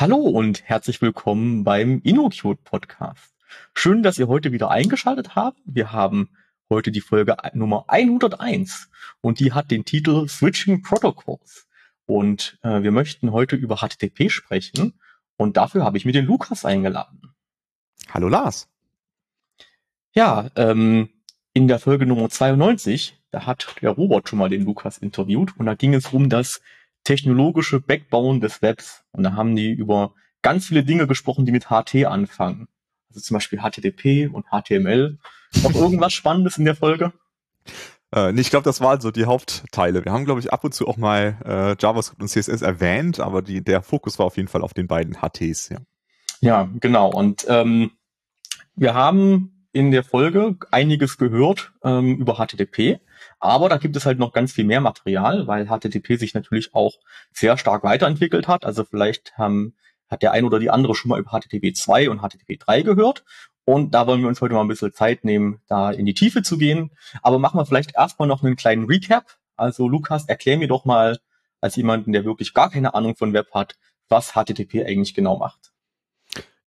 Hallo und herzlich willkommen beim InnoCute Podcast. Schön, dass ihr heute wieder eingeschaltet habt. Wir haben heute die Folge Nummer 101 und die hat den Titel Switching Protocols. Und äh, wir möchten heute über HTTP sprechen und dafür habe ich mir den Lukas eingeladen. Hallo Lars. Ja, ähm, in der Folge Nummer 92, da hat der Robert schon mal den Lukas interviewt und da ging es um das technologische Backbone des Webs. Und da haben die über ganz viele Dinge gesprochen, die mit HT anfangen. Also zum Beispiel HTTP und HTML. Noch irgendwas Spannendes in der Folge? Äh, nee, ich glaube, das waren so die Hauptteile. Wir haben, glaube ich, ab und zu auch mal äh, JavaScript und CSS erwähnt, aber die, der Fokus war auf jeden Fall auf den beiden HTs. Ja, ja genau. Und ähm, wir haben in der Folge einiges gehört ähm, über HTTP. Aber da gibt es halt noch ganz viel mehr Material, weil HTTP sich natürlich auch sehr stark weiterentwickelt hat. Also vielleicht haben, hat der ein oder die andere schon mal über HTTP 2 und HTTP 3 gehört. Und da wollen wir uns heute mal ein bisschen Zeit nehmen, da in die Tiefe zu gehen. Aber machen wir vielleicht erstmal noch einen kleinen Recap. Also Lukas, erklär mir doch mal, als jemanden, der wirklich gar keine Ahnung von Web hat, was HTTP eigentlich genau macht.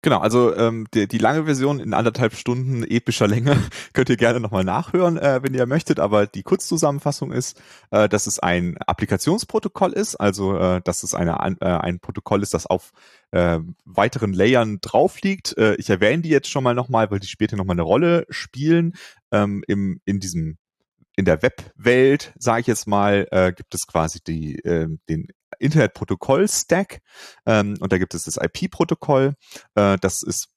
Genau, also ähm, die, die lange Version in anderthalb Stunden epischer Länge könnt ihr gerne nochmal nachhören, äh, wenn ihr möchtet, aber die Kurzzusammenfassung ist, äh, dass es ein Applikationsprotokoll ist, also äh, dass es eine, äh, ein Protokoll ist, das auf äh, weiteren Layern drauf liegt. Äh, ich erwähne die jetzt schon mal nochmal, weil die später nochmal eine Rolle spielen. Ähm, im, in diesem in der Webwelt, sage ich jetzt mal, äh, gibt es quasi die, äh, den Internetprotokoll-Stack ähm, und da gibt es das IP-Protokoll. Äh, das ist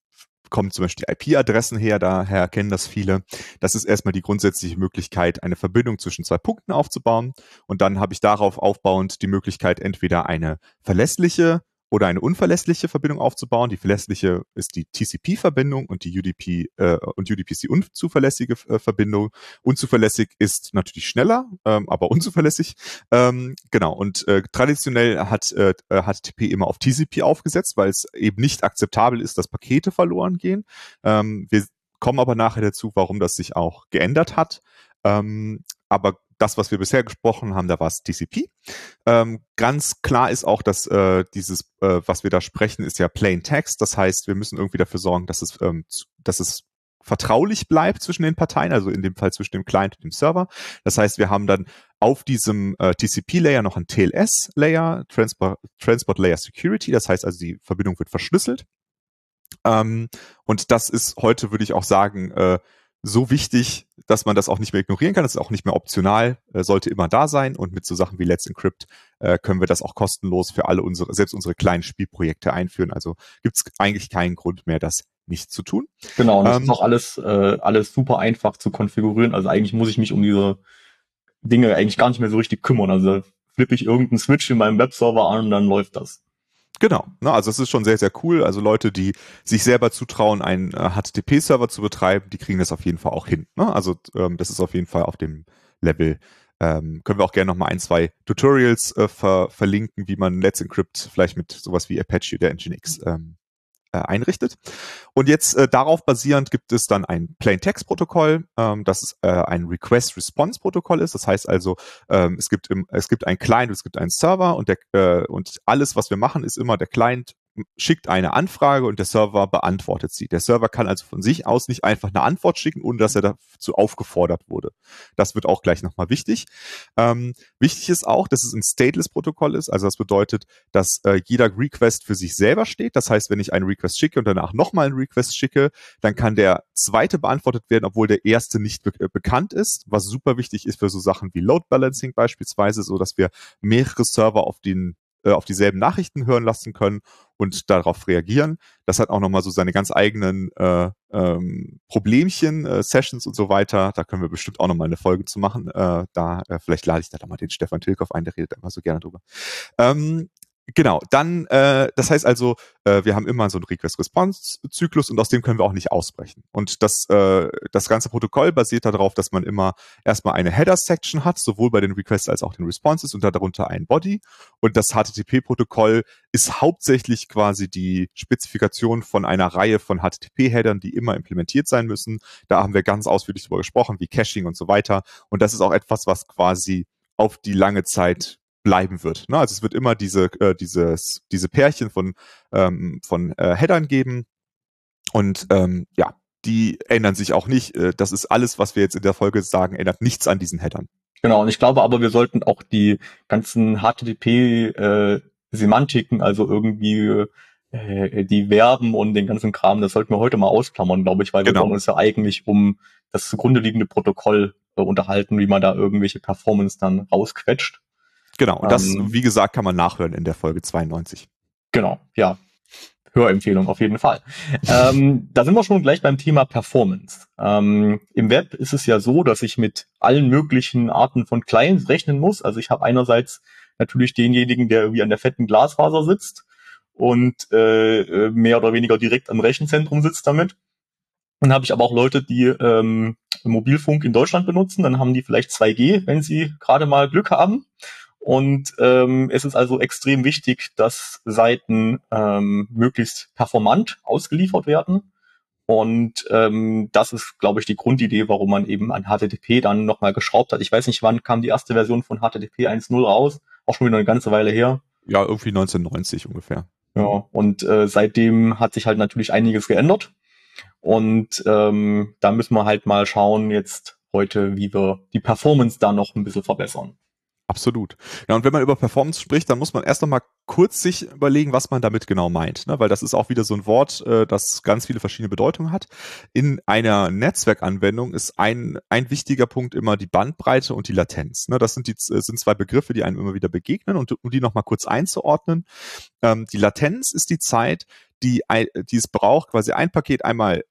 kommen zum Beispiel IP-Adressen her, daher kennen das viele. Das ist erstmal die grundsätzliche Möglichkeit, eine Verbindung zwischen zwei Punkten aufzubauen. Und dann habe ich darauf aufbauend die Möglichkeit, entweder eine verlässliche oder eine unverlässliche Verbindung aufzubauen. Die verlässliche ist die TCP-Verbindung und die UDP äh, und UDP ist die unzuverlässige äh, Verbindung. Unzuverlässig ist natürlich schneller, ähm, aber unzuverlässig. Ähm, genau. Und äh, traditionell hat äh, HTTP immer auf TCP aufgesetzt, weil es eben nicht akzeptabel ist, dass Pakete verloren gehen. Ähm, wir kommen aber nachher dazu, warum das sich auch geändert hat. Ähm, aber das, was wir bisher gesprochen haben, da war es TCP. Ähm, ganz klar ist auch, dass äh, dieses, äh, was wir da sprechen, ist ja Plain Text. Das heißt, wir müssen irgendwie dafür sorgen, dass es, ähm, dass es vertraulich bleibt zwischen den Parteien, also in dem Fall zwischen dem Client und dem Server. Das heißt, wir haben dann auf diesem äh, TCP-Layer noch ein TLS-Layer, Transport, Transport Layer Security. Das heißt also, die Verbindung wird verschlüsselt. Ähm, und das ist heute, würde ich auch sagen, äh, so wichtig, dass man das auch nicht mehr ignorieren kann. Das ist auch nicht mehr optional, äh, sollte immer da sein. Und mit so Sachen wie Let's Encrypt äh, können wir das auch kostenlos für alle unsere, selbst unsere kleinen Spielprojekte einführen. Also gibt es eigentlich keinen Grund mehr, das nicht zu tun. Genau, und das ähm, ist auch alles, äh, alles super einfach zu konfigurieren. Also eigentlich muss ich mich um diese Dinge eigentlich gar nicht mehr so richtig kümmern. Also flippe ich irgendeinen Switch in meinem Webserver an und dann läuft das. Genau, ne, also es ist schon sehr, sehr cool. Also Leute, die sich selber zutrauen, einen äh, HTTP-Server zu betreiben, die kriegen das auf jeden Fall auch hin. Ne? Also ähm, das ist auf jeden Fall auf dem Level. Ähm, können wir auch gerne noch mal ein, zwei Tutorials äh, ver verlinken, wie man Let's Encrypt vielleicht mit sowas wie Apache oder Nginx ähm, äh, einrichtet. Und jetzt äh, darauf basierend gibt es dann ein Plain-Text-Protokoll, ähm, das äh, ein Request-Response-Protokoll ist. Das heißt also, ähm, es gibt im, es gibt ein Client, es gibt einen Server und der äh, und alles, was wir machen, ist immer der Client schickt eine Anfrage und der Server beantwortet sie. Der Server kann also von sich aus nicht einfach eine Antwort schicken, ohne dass er dazu aufgefordert wurde. Das wird auch gleich nochmal wichtig. Ähm, wichtig ist auch, dass es ein Stateless-Protokoll ist. Also das bedeutet, dass äh, jeder Request für sich selber steht. Das heißt, wenn ich einen Request schicke und danach nochmal einen Request schicke, dann kann der zweite beantwortet werden, obwohl der erste nicht be äh, bekannt ist, was super wichtig ist für so Sachen wie Load Balancing beispielsweise, so dass wir mehrere Server auf den äh, auf dieselben Nachrichten hören lassen können und darauf reagieren. Das hat auch nochmal so seine ganz eigenen äh, ähm, Problemchen, äh, Sessions und so weiter. Da können wir bestimmt auch nochmal eine Folge zu machen. Äh, da, äh, vielleicht lade ich da mal den Stefan Tilkoff ein, der redet immer so gerne drüber. Ähm, Genau, dann, äh, das heißt also, äh, wir haben immer so einen Request-Response-Zyklus und aus dem können wir auch nicht ausbrechen. Und das, äh, das ganze Protokoll basiert darauf, dass man immer erstmal eine Header-Section hat, sowohl bei den Requests als auch den Responses und darunter ein Body. Und das HTTP-Protokoll ist hauptsächlich quasi die Spezifikation von einer Reihe von HTTP-Headern, die immer implementiert sein müssen. Da haben wir ganz ausführlich darüber gesprochen, wie Caching und so weiter. Und das ist auch etwas, was quasi auf die lange Zeit bleiben wird. Ne? Also es wird immer diese, äh, dieses, diese Pärchen von, ähm, von äh, Headern geben. Und ähm, ja, die ändern sich auch nicht. Äh, das ist alles, was wir jetzt in der Folge sagen, ändert nichts an diesen Headern. Genau, und ich glaube aber, wir sollten auch die ganzen HTTP-Semantiken, äh, also irgendwie äh, die Verben und den ganzen Kram, das sollten wir heute mal ausklammern, glaube ich, weil genau. wir wollen uns ja eigentlich um das zugrunde liegende Protokoll äh, unterhalten, wie man da irgendwelche Performance dann rausquetscht. Genau, und das, ähm, wie gesagt, kann man nachhören in der Folge 92. Genau, ja. Hörempfehlung auf jeden Fall. ähm, da sind wir schon gleich beim Thema Performance. Ähm, Im Web ist es ja so, dass ich mit allen möglichen Arten von Clients rechnen muss. Also ich habe einerseits natürlich denjenigen, der irgendwie an der fetten Glasfaser sitzt und äh, äh mehr oder weniger direkt am Rechenzentrum sitzt damit. Dann habe ich aber auch Leute, die ähm, Mobilfunk in Deutschland benutzen. Dann haben die vielleicht 2G, wenn sie gerade mal Glück haben. Und ähm, es ist also extrem wichtig, dass Seiten ähm, möglichst performant ausgeliefert werden. Und ähm, das ist, glaube ich, die Grundidee, warum man eben an HTTP dann nochmal geschraubt hat. Ich weiß nicht, wann kam die erste Version von HTTP 1.0 raus. Auch schon wieder eine ganze Weile her. Ja, irgendwie 1990 ungefähr. Ja, und äh, seitdem hat sich halt natürlich einiges geändert. Und ähm, da müssen wir halt mal schauen jetzt heute, wie wir die Performance da noch ein bisschen verbessern. Absolut. Ja, und wenn man über Performance spricht, dann muss man erst noch mal kurz sich überlegen, was man damit genau meint, ne? weil das ist auch wieder so ein Wort, äh, das ganz viele verschiedene Bedeutungen hat. In einer Netzwerkanwendung ist ein, ein wichtiger Punkt immer die Bandbreite und die Latenz. Ne? Das sind, die, äh, sind zwei Begriffe, die einem immer wieder begegnen und um die noch mal kurz einzuordnen. Ähm, die Latenz ist die Zeit, die, die es braucht, quasi ein Paket einmal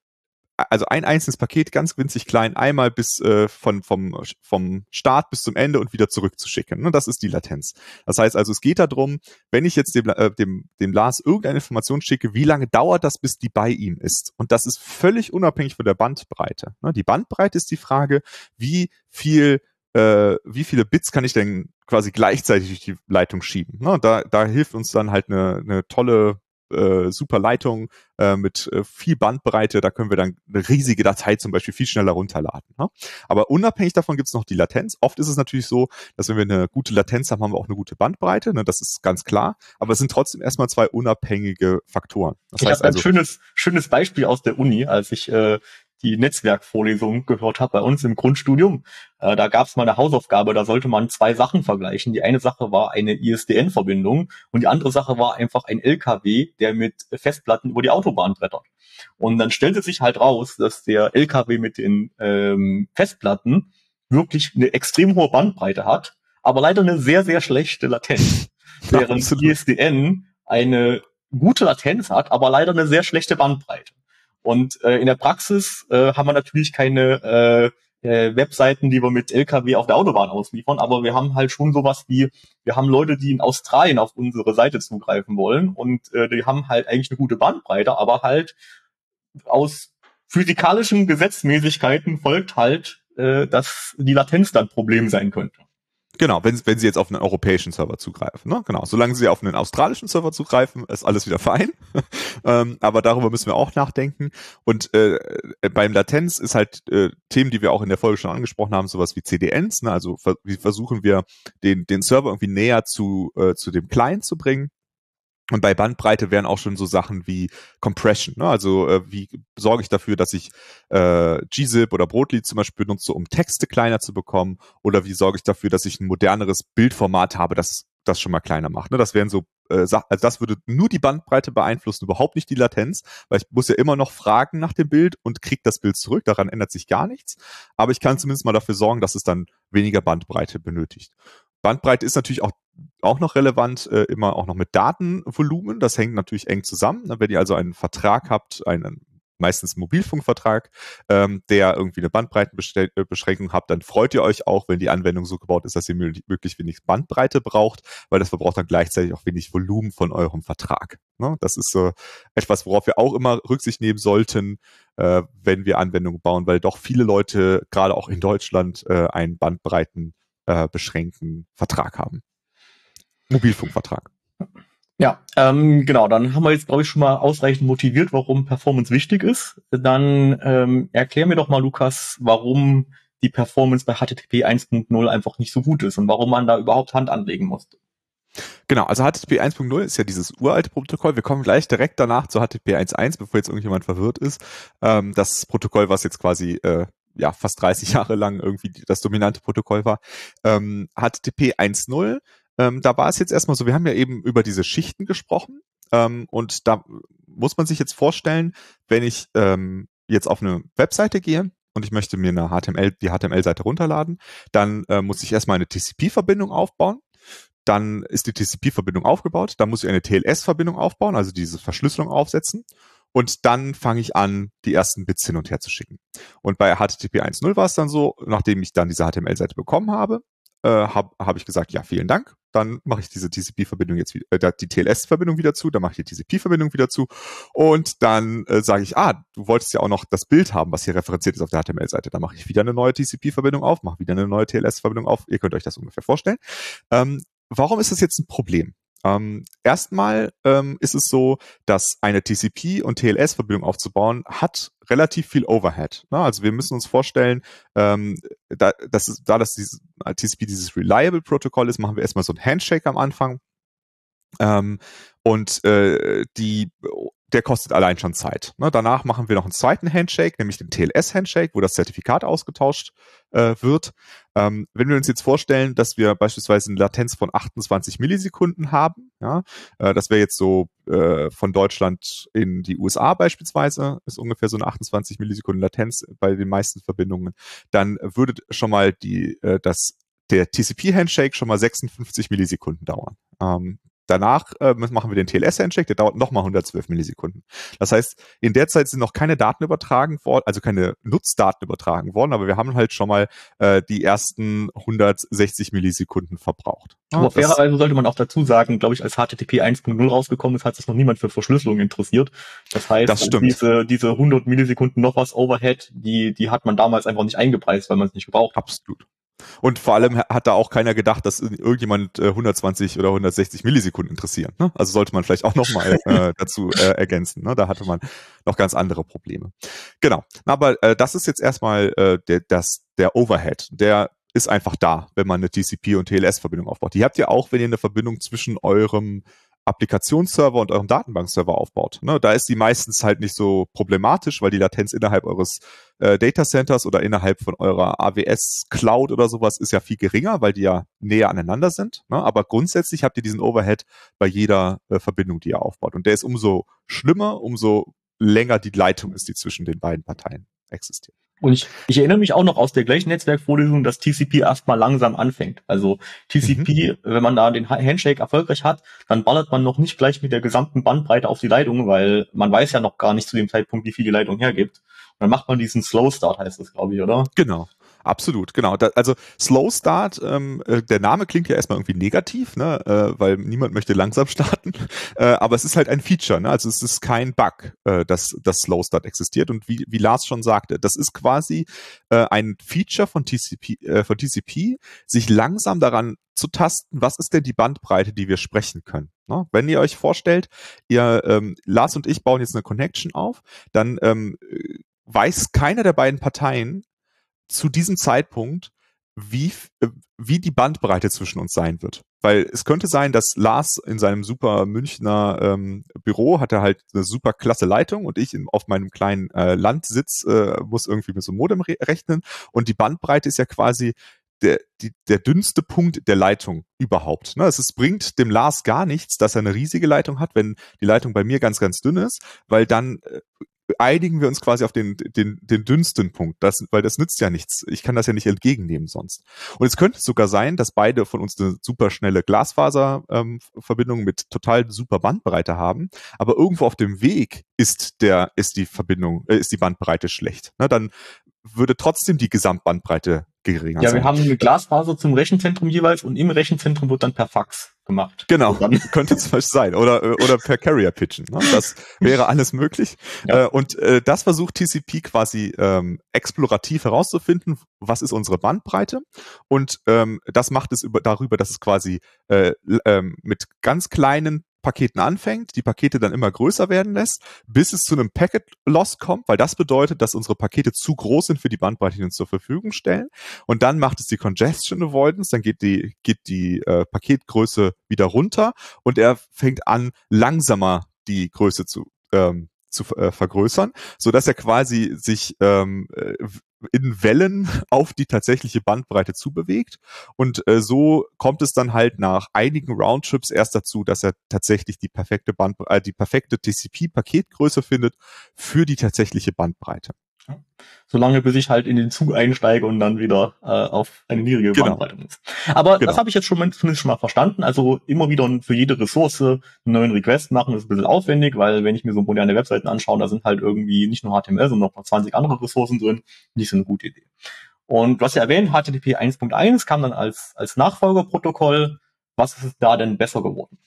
also ein einzelnes Paket ganz winzig klein einmal bis äh, von vom vom Start bis zum Ende und wieder zurückzuschicken. Und das ist die Latenz. Das heißt also, es geht darum, wenn ich jetzt dem äh, dem dem Lars irgendeine Information schicke, wie lange dauert das, bis die bei ihm ist? Und das ist völlig unabhängig von der Bandbreite. Ne? Die Bandbreite ist die Frage, wie viel äh, wie viele Bits kann ich denn quasi gleichzeitig durch die Leitung schieben? Ne? Da da hilft uns dann halt eine, eine tolle äh, super Leitung äh, mit äh, viel Bandbreite, da können wir dann eine riesige Datei zum Beispiel viel schneller runterladen. Ne? Aber unabhängig davon gibt es noch die Latenz. Oft ist es natürlich so, dass wenn wir eine gute Latenz haben, haben wir auch eine gute Bandbreite, ne? das ist ganz klar. Aber es sind trotzdem erstmal zwei unabhängige Faktoren. Das ich habe also, ein schönes, schönes Beispiel aus der Uni, als ich äh, die Netzwerkvorlesung gehört habe bei uns im Grundstudium. Äh, da gab es mal eine Hausaufgabe, da sollte man zwei Sachen vergleichen. Die eine Sache war eine ISDN-Verbindung und die andere Sache war einfach ein LKW, der mit Festplatten über die Autobahn brettert. Und dann stellte sich halt raus, dass der LKW mit den ähm, Festplatten wirklich eine extrem hohe Bandbreite hat, aber leider eine sehr, sehr schlechte Latenz. Während ISDN eine gute Latenz hat, aber leider eine sehr schlechte Bandbreite. Und äh, in der Praxis äh, haben wir natürlich keine äh, äh, Webseiten, die wir mit LKW auf der Autobahn ausliefern, aber wir haben halt schon sowas wie, wir haben Leute, die in Australien auf unsere Seite zugreifen wollen und äh, die haben halt eigentlich eine gute Bandbreite, aber halt aus physikalischen Gesetzmäßigkeiten folgt halt, äh, dass die Latenz dann Problem sein könnte. Genau, wenn, wenn Sie jetzt auf einen europäischen Server zugreifen. Ne? Genau, solange Sie auf einen australischen Server zugreifen, ist alles wieder fein. ähm, aber darüber müssen wir auch nachdenken. Und äh, beim Latenz ist halt äh, Themen, die wir auch in der Folge schon angesprochen haben, sowas wie CDNs. Ne? Also wie versuchen wir, den, den Server irgendwie näher zu, äh, zu dem Client zu bringen. Und bei Bandbreite wären auch schon so Sachen wie Compression. Ne? Also äh, wie sorge ich dafür, dass ich äh, gzip oder Brotli zum Beispiel benutze, um Texte kleiner zu bekommen? Oder wie sorge ich dafür, dass ich ein moderneres Bildformat habe, das das schon mal kleiner macht? Ne? Das wären so äh, also das würde nur die Bandbreite beeinflussen, überhaupt nicht die Latenz, weil ich muss ja immer noch fragen nach dem Bild und kriege das Bild zurück. Daran ändert sich gar nichts. Aber ich kann zumindest mal dafür sorgen, dass es dann weniger Bandbreite benötigt. Bandbreite ist natürlich auch, auch noch relevant, äh, immer auch noch mit Datenvolumen. Das hängt natürlich eng zusammen. Wenn ihr also einen Vertrag habt, einen meistens Mobilfunkvertrag, ähm, der irgendwie eine Bandbreitenbeschränkung habt, dann freut ihr euch auch, wenn die Anwendung so gebaut ist, dass ihr möglichst wenig Bandbreite braucht, weil das verbraucht dann gleichzeitig auch wenig Volumen von eurem Vertrag. Ne? Das ist so etwas, worauf wir auch immer Rücksicht nehmen sollten, äh, wenn wir Anwendungen bauen, weil doch viele Leute, gerade auch in Deutschland, äh, einen Bandbreiten äh, beschränkten Vertrag haben. Mobilfunkvertrag. Ja, ähm, genau, dann haben wir jetzt, glaube ich, schon mal ausreichend motiviert, warum Performance wichtig ist. Dann ähm, erklär mir doch mal, Lukas, warum die Performance bei HTTP 1.0 einfach nicht so gut ist und warum man da überhaupt Hand anlegen muss. Genau, also HTTP 1.0 ist ja dieses uralte Protokoll. Wir kommen gleich direkt danach zu HTTP 1.1, bevor jetzt irgendjemand verwirrt ist. Ähm, das Protokoll, was jetzt quasi äh, ja fast 30 Jahre lang irgendwie das dominante Protokoll war. Ähm, HTTP 1.0, ähm, da war es jetzt erstmal so, wir haben ja eben über diese Schichten gesprochen. Ähm, und da muss man sich jetzt vorstellen, wenn ich ähm, jetzt auf eine Webseite gehe, und ich möchte mir eine HTML, die HTML-Seite runterladen, dann äh, muss ich erstmal eine TCP-Verbindung aufbauen dann ist die TCP-Verbindung aufgebaut, dann muss ich eine TLS-Verbindung aufbauen, also diese Verschlüsselung aufsetzen und dann fange ich an, die ersten Bits hin und her zu schicken. Und bei HTTP 1.0 war es dann so, nachdem ich dann diese HTML-Seite bekommen habe, äh, habe hab ich gesagt, ja, vielen Dank. Dann mache ich diese TCP-Verbindung jetzt wieder, äh, die TLS-Verbindung wieder zu, dann mache ich die TCP-Verbindung wieder zu und dann äh, sage ich, ah, du wolltest ja auch noch das Bild haben, was hier referenziert ist auf der HTML-Seite. Dann mache ich wieder eine neue TCP-Verbindung auf, mache wieder eine neue TLS-Verbindung auf. Ihr könnt euch das ungefähr vorstellen. Ähm, warum ist das jetzt ein Problem? Ähm, erstmal ähm, ist es so, dass eine TCP- und TLS-Verbindung aufzubauen hat relativ viel Overhead. Ne? Also wir müssen uns vorstellen, ähm, da, das ist, da das dieses, TCP dieses Reliable-Protokoll ist, machen wir erstmal so ein Handshake am Anfang. Ähm, und äh, die der kostet allein schon Zeit. Ne, danach machen wir noch einen zweiten Handshake, nämlich den TLS-Handshake, wo das Zertifikat ausgetauscht äh, wird. Ähm, wenn wir uns jetzt vorstellen, dass wir beispielsweise eine Latenz von 28 Millisekunden haben, ja, äh, das wäre jetzt so äh, von Deutschland in die USA beispielsweise, ist ungefähr so eine 28 Millisekunden Latenz bei den meisten Verbindungen, dann würde schon mal die, äh, das der TCP-Handshake schon mal 56 Millisekunden dauern. Ähm, Danach äh, machen wir den TLS-Handshake, der dauert nochmal 112 Millisekunden. Das heißt, in der Zeit sind noch keine Daten übertragen worden, also keine Nutzdaten übertragen worden, aber wir haben halt schon mal äh, die ersten 160 Millisekunden verbraucht. Aber fairerweise sollte man auch dazu sagen, glaube ich, als HTTP 1.0 rausgekommen ist, hat sich noch niemand für Verschlüsselung interessiert. Das heißt, das diese, diese 100 Millisekunden noch was Overhead, die, die hat man damals einfach nicht eingepreist, weil man es nicht gebraucht hat. Absolut. Und vor allem hat da auch keiner gedacht, dass irgendjemand äh, 120 oder 160 Millisekunden interessieren. Ne? Also sollte man vielleicht auch nochmal äh, dazu äh, ergänzen. Ne? Da hatte man noch ganz andere Probleme. Genau. Aber äh, das ist jetzt erstmal äh, der, das, der Overhead. Der ist einfach da, wenn man eine TCP- und TLS-Verbindung aufbaut. Die habt ihr auch, wenn ihr eine Verbindung zwischen eurem Applikationsserver und eurem Datenbankserver aufbaut. Ne, da ist die meistens halt nicht so problematisch, weil die Latenz innerhalb eures äh, Data Centers oder innerhalb von eurer AWS Cloud oder sowas ist ja viel geringer, weil die ja näher aneinander sind. Ne? Aber grundsätzlich habt ihr diesen Overhead bei jeder äh, Verbindung, die ihr aufbaut. Und der ist umso schlimmer, umso länger die Leitung ist, die zwischen den beiden Parteien existiert. Und ich, ich erinnere mich auch noch aus der gleichen Netzwerkvorlesung, dass TCP erstmal langsam anfängt. Also TCP, mhm. wenn man da den Handshake erfolgreich hat, dann ballert man noch nicht gleich mit der gesamten Bandbreite auf die Leitung, weil man weiß ja noch gar nicht zu dem Zeitpunkt, wie viel die Leitung hergibt. Und dann macht man diesen Slow Start, heißt das, glaube ich, oder? Genau. Absolut, genau. Da, also Slow Start, ähm, äh, der Name klingt ja erstmal irgendwie negativ, ne, äh, weil niemand möchte langsam starten. Äh, aber es ist halt ein Feature, ne? Also es ist kein Bug, äh, dass das Slow Start existiert. Und wie, wie Lars schon sagte, das ist quasi äh, ein Feature von TCP, äh, von TCP, sich langsam daran zu tasten, was ist denn die Bandbreite, die wir sprechen können. Ne? Wenn ihr euch vorstellt, ihr ähm, Lars und ich bauen jetzt eine Connection auf, dann ähm, weiß keiner der beiden Parteien, zu diesem Zeitpunkt, wie, äh, wie die Bandbreite zwischen uns sein wird. Weil es könnte sein, dass Lars in seinem super Münchner ähm, Büro hat er halt eine super klasse Leitung und ich in, auf meinem kleinen äh, Landsitz äh, muss irgendwie mit so einem Modem re rechnen und die Bandbreite ist ja quasi der, die, der dünnste Punkt der Leitung überhaupt. Ne? Es, es bringt dem Lars gar nichts, dass er eine riesige Leitung hat, wenn die Leitung bei mir ganz, ganz dünn ist, weil dann äh, einigen wir uns quasi auf den, den, den dünnsten Punkt, das, weil das nützt ja nichts. Ich kann das ja nicht entgegennehmen sonst. Und es könnte sogar sein, dass beide von uns eine super schnelle Glasfaserverbindung ähm, mit total super Bandbreite haben, aber irgendwo auf dem Weg ist der, ist die Verbindung, äh, ist die Bandbreite schlecht. Ne, dann würde trotzdem die Gesamtbandbreite geringer ja, sein. Ja, wir haben eine Glasfaser zum Rechenzentrum jeweils und im Rechenzentrum wird dann per Fax gemacht. Genau, könnte zum Beispiel sein. Oder, oder per Carrier Pitchen. Ne? Das wäre alles möglich. Ja. Äh, und äh, das versucht TCP quasi ähm, explorativ herauszufinden, was ist unsere Bandbreite. Und ähm, das macht es über, darüber, dass es quasi äh, ähm, mit ganz kleinen Paketen anfängt, die Pakete dann immer größer werden lässt, bis es zu einem Packet Loss kommt, weil das bedeutet, dass unsere Pakete zu groß sind für die Bandbreite, die uns zur Verfügung stellen. Und dann macht es die Congestion Avoidance, dann geht die, geht die äh, Paketgröße wieder runter und er fängt an, langsamer die Größe zu ähm, zu äh, vergrößern, so dass er quasi sich ähm, äh, in Wellen auf die tatsächliche Bandbreite zubewegt. Und äh, so kommt es dann halt nach einigen Roundtrips erst dazu, dass er tatsächlich die perfekte Band, äh, die perfekte TCP-Paketgröße findet für die tatsächliche Bandbreite. Solange bis ich halt in den Zug einsteige und dann wieder äh, auf eine niedrige genau. Bandbreite muss. Aber genau. das habe ich jetzt schon, zumindest schon mal verstanden. Also immer wieder für jede Ressource einen neuen Request machen ist ein bisschen aufwendig, weil wenn ich mir so moderne Webseiten anschaue, da sind halt irgendwie nicht nur HTML, sondern noch 20 andere Ressourcen drin. Nicht so eine gute Idee. Und hast ja erwähnt, HTTP 1.1 kam dann als, als Nachfolgerprotokoll. Was ist da denn besser geworden?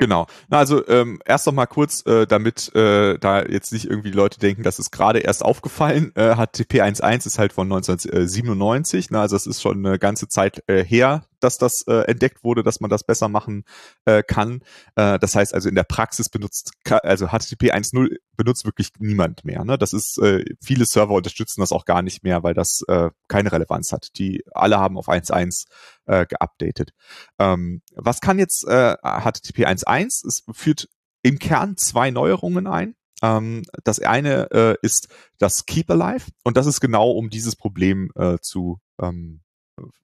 Genau. Na, also ähm, erst noch mal kurz, äh, damit äh, da jetzt nicht irgendwie Leute denken, das ist gerade erst aufgefallen, äh, HTTP 1.1 ist halt von 1997, ne, also es ist schon eine ganze Zeit äh, her, dass das äh, entdeckt wurde, dass man das besser machen äh, kann. Äh, das heißt also in der Praxis benutzt, also HTTP 1.0 benutzt wirklich niemand mehr. Ne? Das ist, äh, viele Server unterstützen das auch gar nicht mehr, weil das äh, keine Relevanz hat. Die alle haben auf 1.1 äh, geupdatet. Ähm, was kann jetzt äh, HTTP 1.1? Es führt im Kern zwei Neuerungen ein. Ähm, das eine äh, ist das Keep Alive und das ist genau um dieses Problem äh, zu ähm,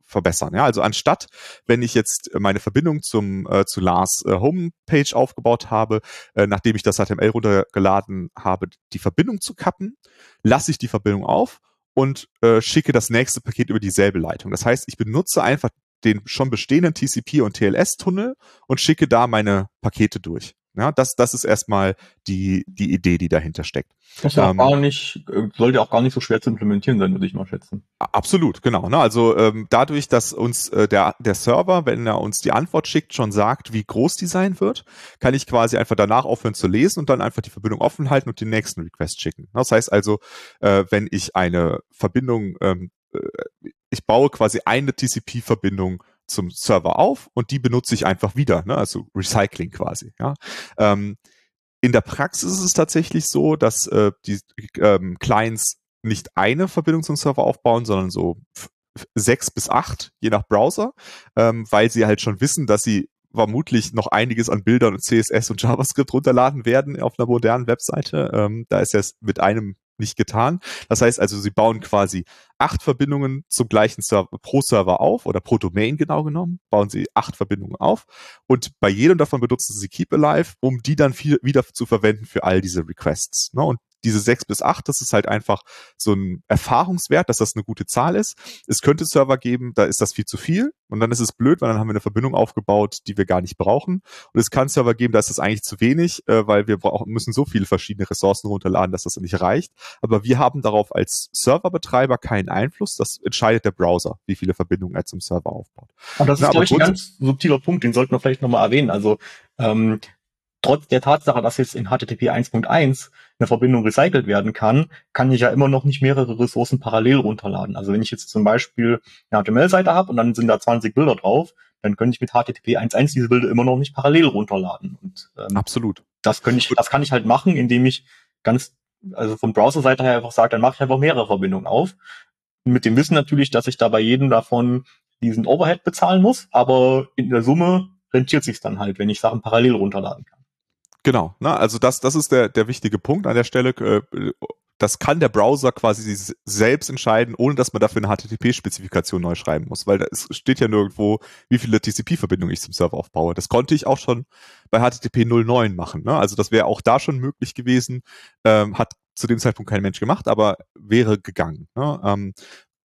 verbessern. Ja, also anstatt, wenn ich jetzt meine Verbindung zum äh, zu Lars äh, Homepage aufgebaut habe, äh, nachdem ich das HTML runtergeladen habe, die Verbindung zu kappen, lasse ich die Verbindung auf und äh, schicke das nächste Paket über dieselbe Leitung. Das heißt, ich benutze einfach den schon bestehenden TCP und TLS-Tunnel und schicke da meine Pakete durch. Ja, das, das ist erstmal die, die Idee, die dahinter steckt. Das ist ja ähm, gar nicht, äh, sollte auch gar nicht so schwer zu implementieren sein, würde ich mal schätzen. Absolut, genau. Ne? Also ähm, dadurch, dass uns äh, der, der Server, wenn er uns die Antwort schickt, schon sagt, wie groß die sein wird, kann ich quasi einfach danach aufhören zu lesen und dann einfach die Verbindung offen halten und den nächsten Request schicken. Das heißt also, äh, wenn ich eine Verbindung, ähm, äh, ich baue quasi eine TCP-Verbindung zum Server auf und die benutze ich einfach wieder, ne? also Recycling quasi. Ja? Ähm, in der Praxis ist es tatsächlich so, dass äh, die ähm, Clients nicht eine Verbindung zum Server aufbauen, sondern so sechs bis acht, je nach Browser, ähm, weil sie halt schon wissen, dass sie vermutlich noch einiges an Bildern und CSS und JavaScript runterladen werden auf einer modernen Webseite. Ähm, da ist es mit einem nicht getan. Das heißt also, sie bauen quasi acht Verbindungen zum gleichen Server pro Server auf oder pro Domain genau genommen, bauen sie acht Verbindungen auf und bei jedem davon benutzen sie Keep Alive, um die dann viel, wieder zu verwenden für all diese Requests. Ne? Und diese sechs bis acht, das ist halt einfach so ein Erfahrungswert, dass das eine gute Zahl ist. Es könnte Server geben, da ist das viel zu viel und dann ist es blöd, weil dann haben wir eine Verbindung aufgebaut, die wir gar nicht brauchen. Und es kann Server geben, da ist das eigentlich zu wenig, äh, weil wir brauchen, müssen so viele verschiedene Ressourcen runterladen, dass das nicht reicht. Aber wir haben darauf als Serverbetreiber keinen Einfluss. Das entscheidet der Browser, wie viele Verbindungen er zum Server aufbaut. Und das ist, Na, glaube ich, ein ganz subtiler Punkt, den sollten wir vielleicht nochmal erwähnen. Also ähm, trotz der Tatsache, dass jetzt in HTTP 1.1 eine Verbindung recycelt werden kann, kann ich ja immer noch nicht mehrere Ressourcen parallel runterladen. Also wenn ich jetzt zum Beispiel eine HTML-Seite habe und dann sind da 20 Bilder drauf, dann könnte ich mit HTTP 1.1 diese Bilder immer noch nicht parallel runterladen. Und, ähm, Absolut. Das, kann ich, das kann ich halt machen, indem ich ganz, also von Browser-Seite her einfach sage, dann mache ich einfach mehrere Verbindungen auf. Mit dem Wissen natürlich, dass ich da bei jedem davon diesen Overhead bezahlen muss, aber in der Summe rentiert sich dann halt, wenn ich Sachen parallel runterladen kann. Genau, ne? also das, das ist der, der wichtige Punkt an der Stelle. Äh, das kann der Browser quasi selbst entscheiden, ohne dass man dafür eine HTTP-Spezifikation neu schreiben muss, weil es steht ja nirgendwo, wie viele TCP-Verbindungen ich zum Server aufbaue. Das konnte ich auch schon bei HTTP 09 machen. Ne? Also das wäre auch da schon möglich gewesen, ähm, hat zu dem Zeitpunkt kein Mensch gemacht, aber wäre gegangen. Ne? Ähm,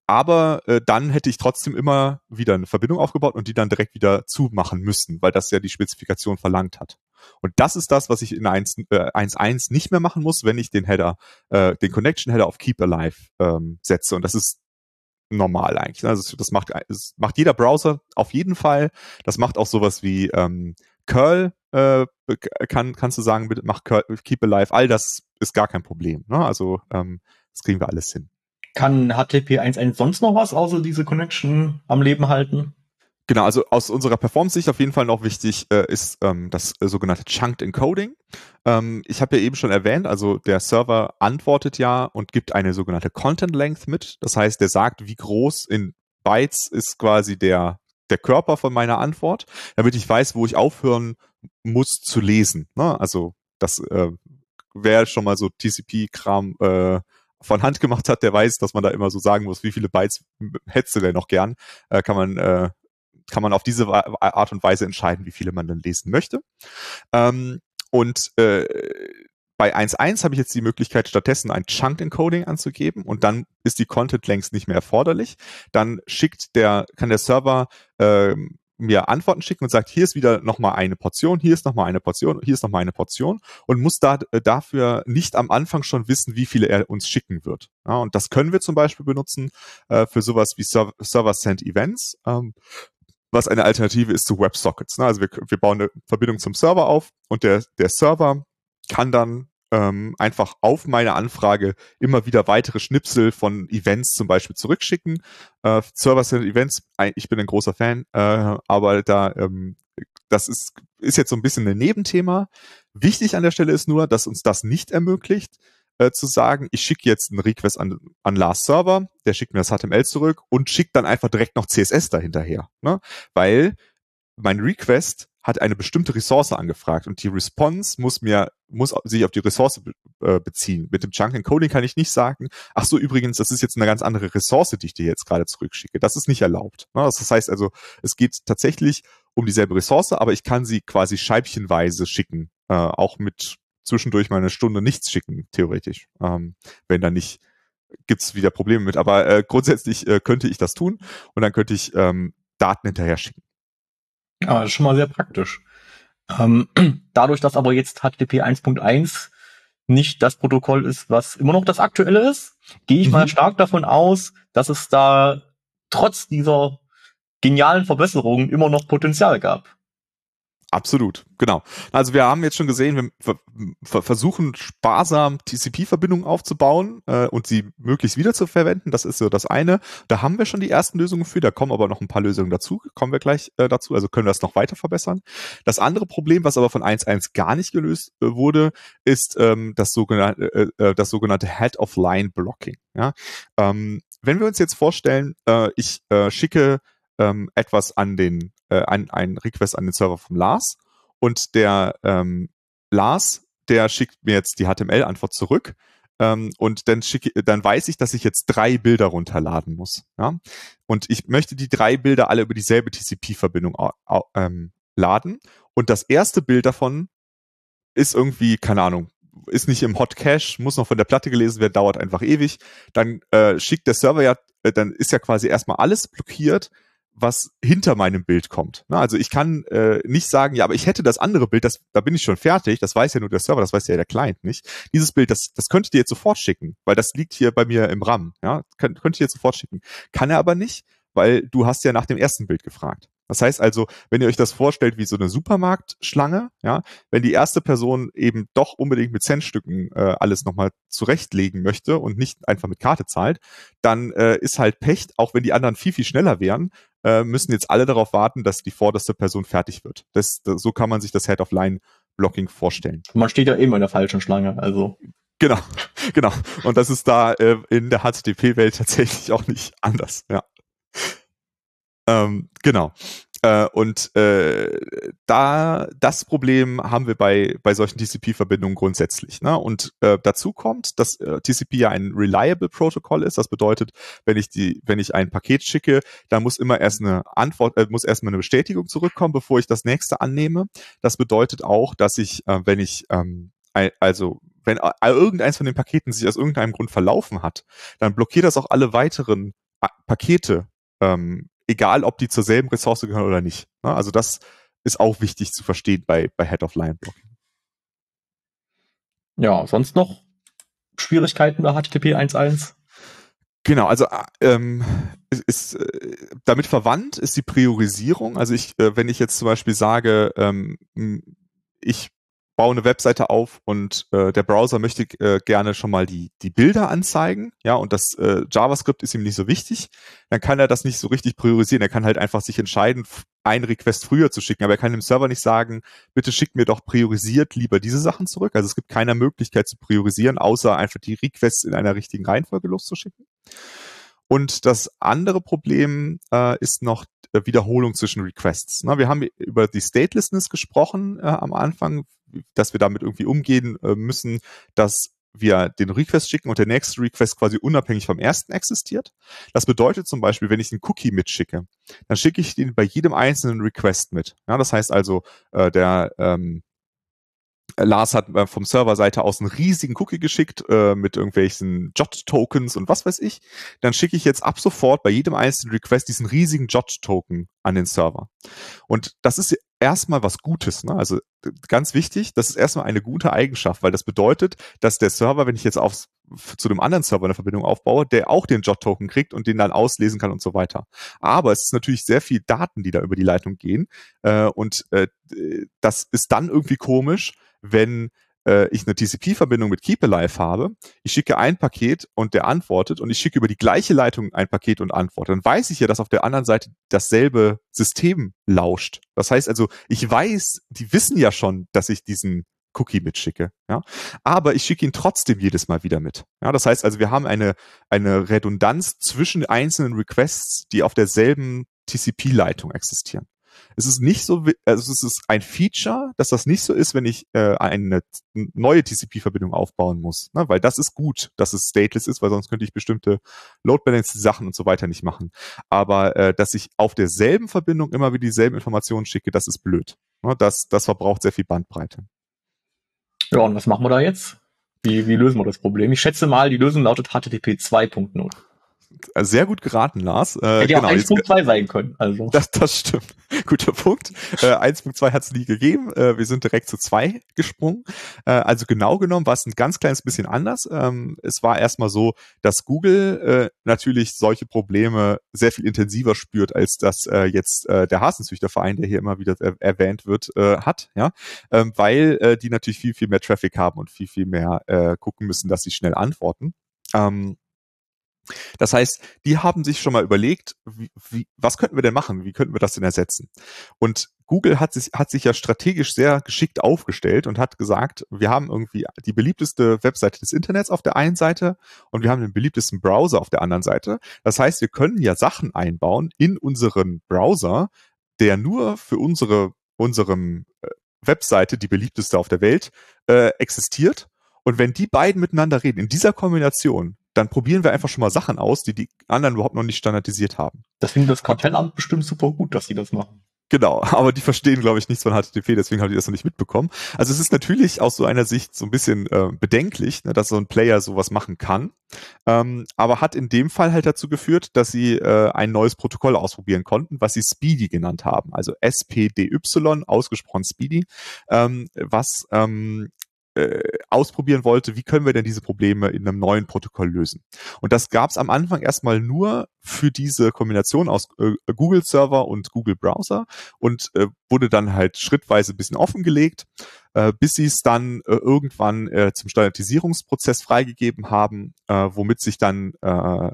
aber äh, dann hätte ich trotzdem immer wieder eine Verbindung aufgebaut und die dann direkt wieder zumachen müssen, weil das ja die Spezifikation verlangt hat. Und das ist das, was ich in 1.1 äh, nicht mehr machen muss, wenn ich den Header, äh, den Connection Header auf Keep Alive ähm, setze. Und das ist normal eigentlich. Also das macht, das macht jeder Browser auf jeden Fall. Das macht auch sowas wie ähm, Curl, äh, kann, kannst du sagen, bitte mach Curl, Keep Alive. All das ist gar kein Problem. Ne? Also ähm, das kriegen wir alles hin. Kann HTTP 1.1 sonst noch was, außer diese Connection am Leben halten? Genau, also aus unserer Performance-Sicht auf jeden Fall noch wichtig äh, ist ähm, das äh, sogenannte Chunked Encoding. Ähm, ich habe ja eben schon erwähnt, also der Server antwortet ja und gibt eine sogenannte Content Length mit. Das heißt, der sagt, wie groß in Bytes ist quasi der der Körper von meiner Antwort, damit ich weiß, wo ich aufhören muss zu lesen. Ne? Also das äh, wer schon mal so TCP-Kram äh, von Hand gemacht hat, der weiß, dass man da immer so sagen muss, wie viele Bytes hättest du denn noch gern, äh, kann man äh, kann man auf diese Art und Weise entscheiden, wie viele man dann lesen möchte. Ähm, und äh, bei 1.1 habe ich jetzt die Möglichkeit, stattdessen ein Chunk Encoding anzugeben und dann ist die Content längst nicht mehr erforderlich. Dann schickt der, kann der Server äh, mir Antworten schicken und sagt, hier ist wieder nochmal eine Portion, hier ist nochmal eine Portion, hier ist nochmal eine Portion und muss da äh, dafür nicht am Anfang schon wissen, wie viele er uns schicken wird. Ja, und das können wir zum Beispiel benutzen äh, für sowas wie Server, Server Send Events. Ähm, was eine Alternative ist zu WebSockets. Ne? Also wir, wir bauen eine Verbindung zum Server auf und der, der Server kann dann ähm, einfach auf meine Anfrage immer wieder weitere Schnipsel von Events zum Beispiel zurückschicken. Äh, Server-Side Events, ich bin ein großer Fan, äh, aber da ähm, das ist, ist jetzt so ein bisschen ein Nebenthema. Wichtig an der Stelle ist nur, dass uns das nicht ermöglicht, äh, zu sagen, ich schicke jetzt einen Request an, an Lars Server, der schickt mir das HTML zurück und schickt dann einfach direkt noch CSS dahinterher. Ne? Weil mein Request hat eine bestimmte Ressource angefragt und die Response muss mir muss sich auf die Ressource äh, beziehen. Mit dem Chunk Encoding kann ich nicht sagen, ach so übrigens, das ist jetzt eine ganz andere Ressource, die ich dir jetzt gerade zurückschicke. Das ist nicht erlaubt. Ne? Das heißt also, es geht tatsächlich um dieselbe Ressource, aber ich kann sie quasi scheibchenweise schicken, äh, auch mit zwischendurch mal eine Stunde nichts schicken, theoretisch, ähm, wenn da nicht gibt's wieder Probleme mit. Aber äh, grundsätzlich äh, könnte ich das tun und dann könnte ich ähm, Daten hinterher schicken. Ja, das ist schon mal sehr praktisch. Ähm, dadurch, dass aber jetzt HTTP 1.1 nicht das Protokoll ist, was immer noch das aktuelle ist, gehe ich mhm. mal stark davon aus, dass es da trotz dieser genialen Verbesserungen immer noch Potenzial gab. Absolut, genau. Also wir haben jetzt schon gesehen, wir versuchen sparsam TCP-Verbindungen aufzubauen äh, und sie möglichst wieder zu verwenden. Das ist so das eine. Da haben wir schon die ersten Lösungen für. Da kommen aber noch ein paar Lösungen dazu. Kommen wir gleich äh, dazu. Also können wir das noch weiter verbessern. Das andere Problem, was aber von 1.1 gar nicht gelöst äh, wurde, ist ähm, das sogenannte äh, äh, das sogenannte Head of Line Blocking. Ja? Ähm, wenn wir uns jetzt vorstellen, äh, ich äh, schicke ähm, etwas an den, äh, ein, ein Request an den Server vom Lars und der ähm, Lars, der schickt mir jetzt die HTML-Antwort zurück ähm, und dann schicke, dann weiß ich, dass ich jetzt drei Bilder runterladen muss. Ja? Und ich möchte die drei Bilder alle über dieselbe TCP-Verbindung ähm, laden und das erste Bild davon ist irgendwie, keine Ahnung, ist nicht im Hot Cache, muss noch von der Platte gelesen werden, dauert einfach ewig. Dann äh, schickt der Server ja, äh, dann ist ja quasi erstmal alles blockiert was hinter meinem Bild kommt. Also ich kann äh, nicht sagen, ja, aber ich hätte das andere Bild, das, da bin ich schon fertig, das weiß ja nur der Server, das weiß ja der Client nicht. Dieses Bild, das, das könnte dir jetzt sofort schicken, weil das liegt hier bei mir im RAM. Ja, Kön könnte ich dir jetzt sofort schicken. Kann er aber nicht, weil du hast ja nach dem ersten Bild gefragt. Das heißt also, wenn ihr euch das vorstellt wie so eine Supermarktschlange, ja, wenn die erste Person eben doch unbedingt mit Centstücken äh, alles nochmal zurechtlegen möchte und nicht einfach mit Karte zahlt, dann äh, ist halt Pech, auch wenn die anderen viel, viel schneller wären, äh, müssen jetzt alle darauf warten, dass die vorderste Person fertig wird. Das, das, so kann man sich das Head-of-Line-Blocking vorstellen. Man steht ja eben in der falschen Schlange, also. Genau, genau. Und das ist da äh, in der HTTP-Welt tatsächlich auch nicht anders, ja. Ähm, genau. Äh, und äh, da das Problem haben wir bei bei solchen TCP-Verbindungen grundsätzlich. Ne? Und äh, dazu kommt, dass äh, TCP ja ein reliable Protokoll ist. Das bedeutet, wenn ich die, wenn ich ein Paket schicke, da muss immer erst eine Antwort, äh, muss erstmal eine Bestätigung zurückkommen, bevor ich das nächste annehme. Das bedeutet auch, dass ich, äh, wenn ich ähm, also wenn irgendeins von den Paketen sich aus irgendeinem Grund verlaufen hat, dann blockiert das auch alle weiteren Pakete ähm, egal ob die zur selben Ressource gehören oder nicht. Ne? Also das ist auch wichtig zu verstehen bei, bei Head of Line Blocking. Ja, sonst noch Schwierigkeiten bei HTTP 1.1? Genau, also äh, ähm, ist, ist äh, damit verwandt ist die Priorisierung. Also ich, äh, wenn ich jetzt zum Beispiel sage, ähm, ich baue eine Webseite auf und äh, der Browser möchte äh, gerne schon mal die, die Bilder anzeigen, ja, und das äh, JavaScript ist ihm nicht so wichtig, dann kann er das nicht so richtig priorisieren. Er kann halt einfach sich entscheiden, einen Request früher zu schicken, aber er kann dem Server nicht sagen, bitte schick mir doch priorisiert lieber diese Sachen zurück. Also es gibt keine Möglichkeit zu priorisieren, außer einfach die Requests in einer richtigen Reihenfolge loszuschicken. Und das andere Problem äh, ist noch äh, Wiederholung zwischen Requests. Na, wir haben über die Statelessness gesprochen äh, am Anfang, dass wir damit irgendwie umgehen äh, müssen, dass wir den Request schicken und der nächste Request quasi unabhängig vom ersten existiert. Das bedeutet zum Beispiel, wenn ich einen Cookie mitschicke, dann schicke ich den bei jedem einzelnen Request mit. Ja, das heißt also, äh, der ähm, Lars hat äh, vom Serverseite aus einen riesigen Cookie geschickt äh, mit irgendwelchen JOT-Tokens und was weiß ich. Dann schicke ich jetzt ab sofort bei jedem einzelnen Request diesen riesigen JOT-Token an den Server. Und das ist erstmal was Gutes. Ne? Also ganz wichtig, das ist erstmal eine gute Eigenschaft, weil das bedeutet, dass der Server, wenn ich jetzt aufs, zu dem anderen Server eine Verbindung aufbaue, der auch den JOT-Token kriegt und den dann auslesen kann und so weiter. Aber es ist natürlich sehr viel Daten, die da über die Leitung gehen. Äh, und äh, das ist dann irgendwie komisch, wenn äh, ich eine TCP-Verbindung mit Keep Alive habe, ich schicke ein Paket und der antwortet und ich schicke über die gleiche Leitung ein Paket und antwortet, dann weiß ich ja, dass auf der anderen Seite dasselbe System lauscht. Das heißt also, ich weiß, die wissen ja schon, dass ich diesen Cookie mitschicke, ja. Aber ich schicke ihn trotzdem jedes Mal wieder mit. Ja, das heißt also, wir haben eine, eine Redundanz zwischen einzelnen Requests, die auf derselben TCP-Leitung existieren. Es ist nicht so, also es ist ein Feature, dass das nicht so ist, wenn ich äh, eine neue TCP-Verbindung aufbauen muss, ne? weil das ist gut, dass es stateless ist, weil sonst könnte ich bestimmte Load Balance Sachen und so weiter nicht machen. Aber äh, dass ich auf derselben Verbindung immer wieder dieselben Informationen schicke, das ist blöd. Ne? Das, das verbraucht sehr viel Bandbreite. Ja, und was machen wir da jetzt? Wie, wie lösen wir das Problem? Ich schätze mal, die Lösung lautet HTTP 2.0. Äh, sehr gut geraten, Lars. Äh, Hätte genau, auch 1.2 sein können. Also. Das, das stimmt. Guter Punkt. Äh, 1.2 hat es nie gegeben. Äh, wir sind direkt zu 2 gesprungen. Äh, also genau genommen war es ein ganz kleines bisschen anders. Ähm, es war erstmal so, dass Google äh, natürlich solche Probleme sehr viel intensiver spürt, als das äh, jetzt äh, der Hasenzüchterverein, der hier immer wieder er erwähnt wird, äh, hat. Ja, ähm, Weil äh, die natürlich viel, viel mehr Traffic haben und viel, viel mehr äh, gucken müssen, dass sie schnell antworten. Ähm, das heißt, die haben sich schon mal überlegt, wie, wie, was könnten wir denn machen? Wie könnten wir das denn ersetzen? Und Google hat sich, hat sich ja strategisch sehr geschickt aufgestellt und hat gesagt, wir haben irgendwie die beliebteste Webseite des Internets auf der einen Seite und wir haben den beliebtesten Browser auf der anderen Seite. Das heißt, wir können ja Sachen einbauen in unseren Browser, der nur für unsere, unserem äh, Webseite, die beliebteste auf der Welt, äh, existiert. Und wenn die beiden miteinander reden, in dieser Kombination, dann probieren wir einfach schon mal Sachen aus, die die anderen überhaupt noch nicht standardisiert haben. Das findet das Kartellamt bestimmt super gut, dass sie das machen. Genau, aber die verstehen, glaube ich, nichts von HTTP, deswegen haben die das noch nicht mitbekommen. Also es ist natürlich aus so einer Sicht so ein bisschen äh, bedenklich, ne, dass so ein Player sowas machen kann, ähm, aber hat in dem Fall halt dazu geführt, dass sie äh, ein neues Protokoll ausprobieren konnten, was sie Speedy genannt haben, also SPDY, ausgesprochen Speedy, ähm, was ähm, äh, ausprobieren wollte, wie können wir denn diese Probleme in einem neuen Protokoll lösen. Und das gab es am Anfang erstmal nur für diese Kombination aus äh, Google Server und Google Browser und äh, wurde dann halt schrittweise ein bisschen offengelegt, äh, bis sie es dann äh, irgendwann äh, zum Standardisierungsprozess freigegeben haben, äh, womit sich dann äh,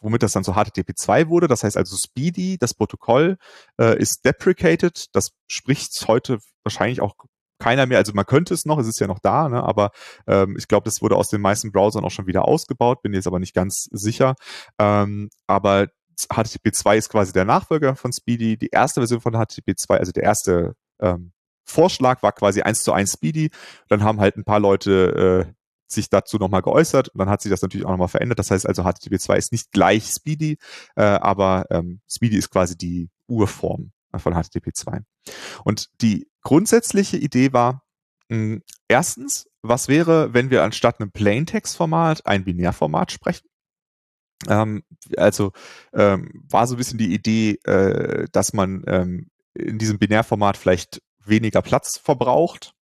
womit das dann zu HTTP2 wurde. Das heißt also Speedy, das Protokoll äh, ist deprecated. Das spricht heute wahrscheinlich auch keiner mehr, also man könnte es noch, es ist ja noch da, ne, aber ähm, ich glaube, das wurde aus den meisten Browsern auch schon wieder ausgebaut, bin jetzt aber nicht ganz sicher. Ähm, aber HTTP 2 ist quasi der Nachfolger von Speedy. Die erste Version von HTTP 2, also der erste ähm, Vorschlag war quasi eins zu eins Speedy. Dann haben halt ein paar Leute äh, sich dazu nochmal geäußert dann hat sich das natürlich auch nochmal verändert. Das heißt also HTTP 2 ist nicht gleich Speedy, äh, aber ähm, Speedy ist quasi die Urform von HTTP 2. Und die grundsätzliche Idee war, mh, hm, erstens, was wäre, wenn wir anstatt einem Plaintext-Format ein Binärformat sprechen? Ähm, also ähm, war so ein bisschen die Idee, äh, dass man ähm, in diesem Binärformat vielleicht weniger Platz verbraucht,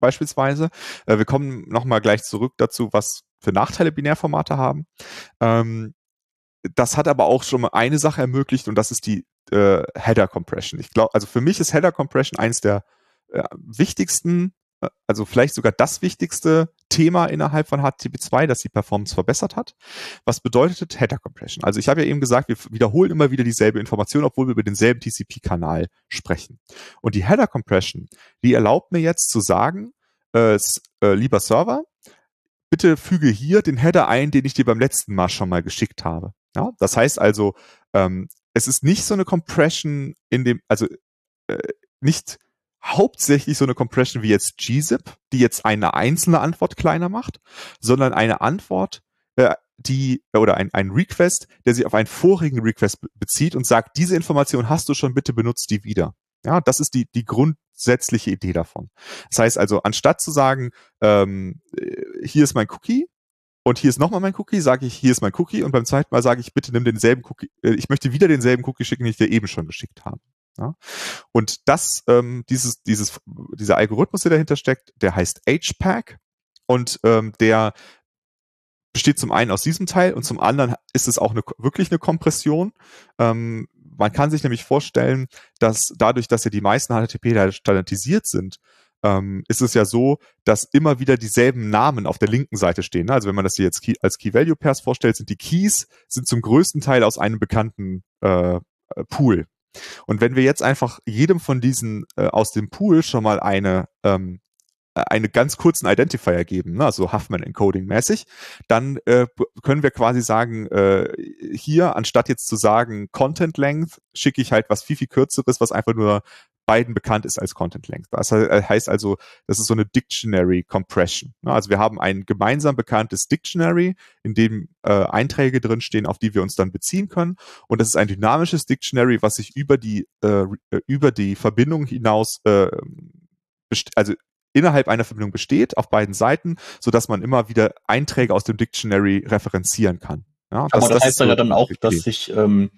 beispielsweise. Äh, wir kommen nochmal gleich zurück dazu, was für Nachteile Binärformate haben. Ähm, das hat aber auch schon mal eine Sache ermöglicht und das ist die äh, Header Compression. Ich glaube, also für mich ist Header Compression eins der äh, wichtigsten also vielleicht sogar das wichtigste Thema innerhalb von HTTP2, das die Performance verbessert hat. Was bedeutet Header Compression? Also ich habe ja eben gesagt, wir wiederholen immer wieder dieselbe Information, obwohl wir über denselben TCP-Kanal sprechen. Und die Header Compression, die erlaubt mir jetzt zu sagen, äh, äh, lieber Server, bitte füge hier den Header ein, den ich dir beim letzten Mal schon mal geschickt habe. Ja, das heißt also, ähm, es ist nicht so eine Compression in dem, also äh, nicht hauptsächlich so eine Compression wie jetzt gzip, die jetzt eine einzelne Antwort kleiner macht, sondern eine Antwort, äh, die oder ein, ein Request, der sich auf einen vorigen Request bezieht und sagt, diese Information hast du schon, bitte benutzt die wieder. Ja, das ist die, die grundsätzliche Idee davon. Das heißt also, anstatt zu sagen, ähm, äh, hier ist mein Cookie und hier ist nochmal mein Cookie, sage ich, hier ist mein Cookie und beim zweiten Mal sage ich, bitte nimm denselben Cookie, äh, ich möchte wieder denselben Cookie schicken, den ich dir eben schon geschickt habe. Ja? Und das, ähm, dieses, dieses, dieser Algorithmus, der dahinter steckt, der heißt HPAC und ähm, der besteht zum einen aus diesem Teil und zum anderen ist es auch eine, wirklich eine Kompression. Ähm, man kann sich nämlich vorstellen, dass dadurch, dass ja die meisten HTTP standardisiert sind, ähm, ist es ja so, dass immer wieder dieselben Namen auf der linken Seite stehen. Also wenn man das hier jetzt Key, als Key-Value-Pairs vorstellt, sind die Keys sind zum größten Teil aus einem bekannten äh, Pool. Und wenn wir jetzt einfach jedem von diesen äh, aus dem Pool schon mal eine ähm, eine ganz kurzen Identifier geben, ne, also Huffman Encoding mäßig, dann äh, können wir quasi sagen, äh, hier anstatt jetzt zu sagen Content Length, schicke ich halt was viel viel kürzeres, was einfach nur beiden bekannt ist als Content Length. Das heißt also, das ist so eine Dictionary Compression. Also wir haben ein gemeinsam bekanntes Dictionary, in dem äh, Einträge drinstehen, auf die wir uns dann beziehen können. Und das ist ein dynamisches Dictionary, was sich über die äh, über die Verbindung hinaus äh, also innerhalb einer Verbindung besteht auf beiden Seiten, so dass man immer wieder Einträge aus dem Dictionary referenzieren kann. Ja, das, Aber das, das heißt so ja dann auch, dass sich ähm,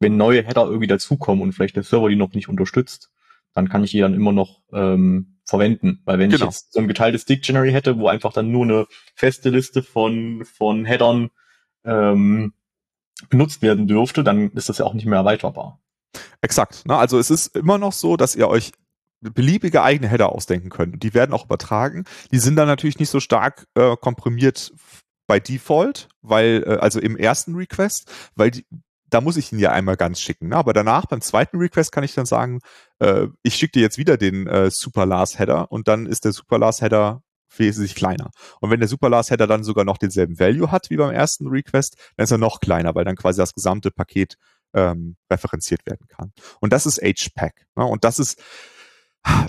wenn neue Header irgendwie dazukommen und vielleicht der Server die noch nicht unterstützt, dann kann ich die dann immer noch ähm, verwenden. Weil wenn genau. ich jetzt so ein geteiltes Dictionary hätte, wo einfach dann nur eine feste Liste von, von Headern ähm, benutzt werden dürfte, dann ist das ja auch nicht mehr erweiterbar. Exakt. Ne? Also es ist immer noch so, dass ihr euch beliebige eigene Header ausdenken könnt. Die werden auch übertragen. Die sind dann natürlich nicht so stark äh, komprimiert bei Default, weil, äh, also im ersten Request, weil die, da muss ich ihn ja einmal ganz schicken. Ne? Aber danach, beim zweiten Request, kann ich dann sagen, äh, ich schicke dir jetzt wieder den äh, Super Last Header und dann ist der Super Last Header wesentlich kleiner. Und wenn der Super Last Header dann sogar noch denselben Value hat wie beim ersten Request, dann ist er noch kleiner, weil dann quasi das gesamte Paket ähm, referenziert werden kann. Und das ist HPAC. Ne? Und das ist,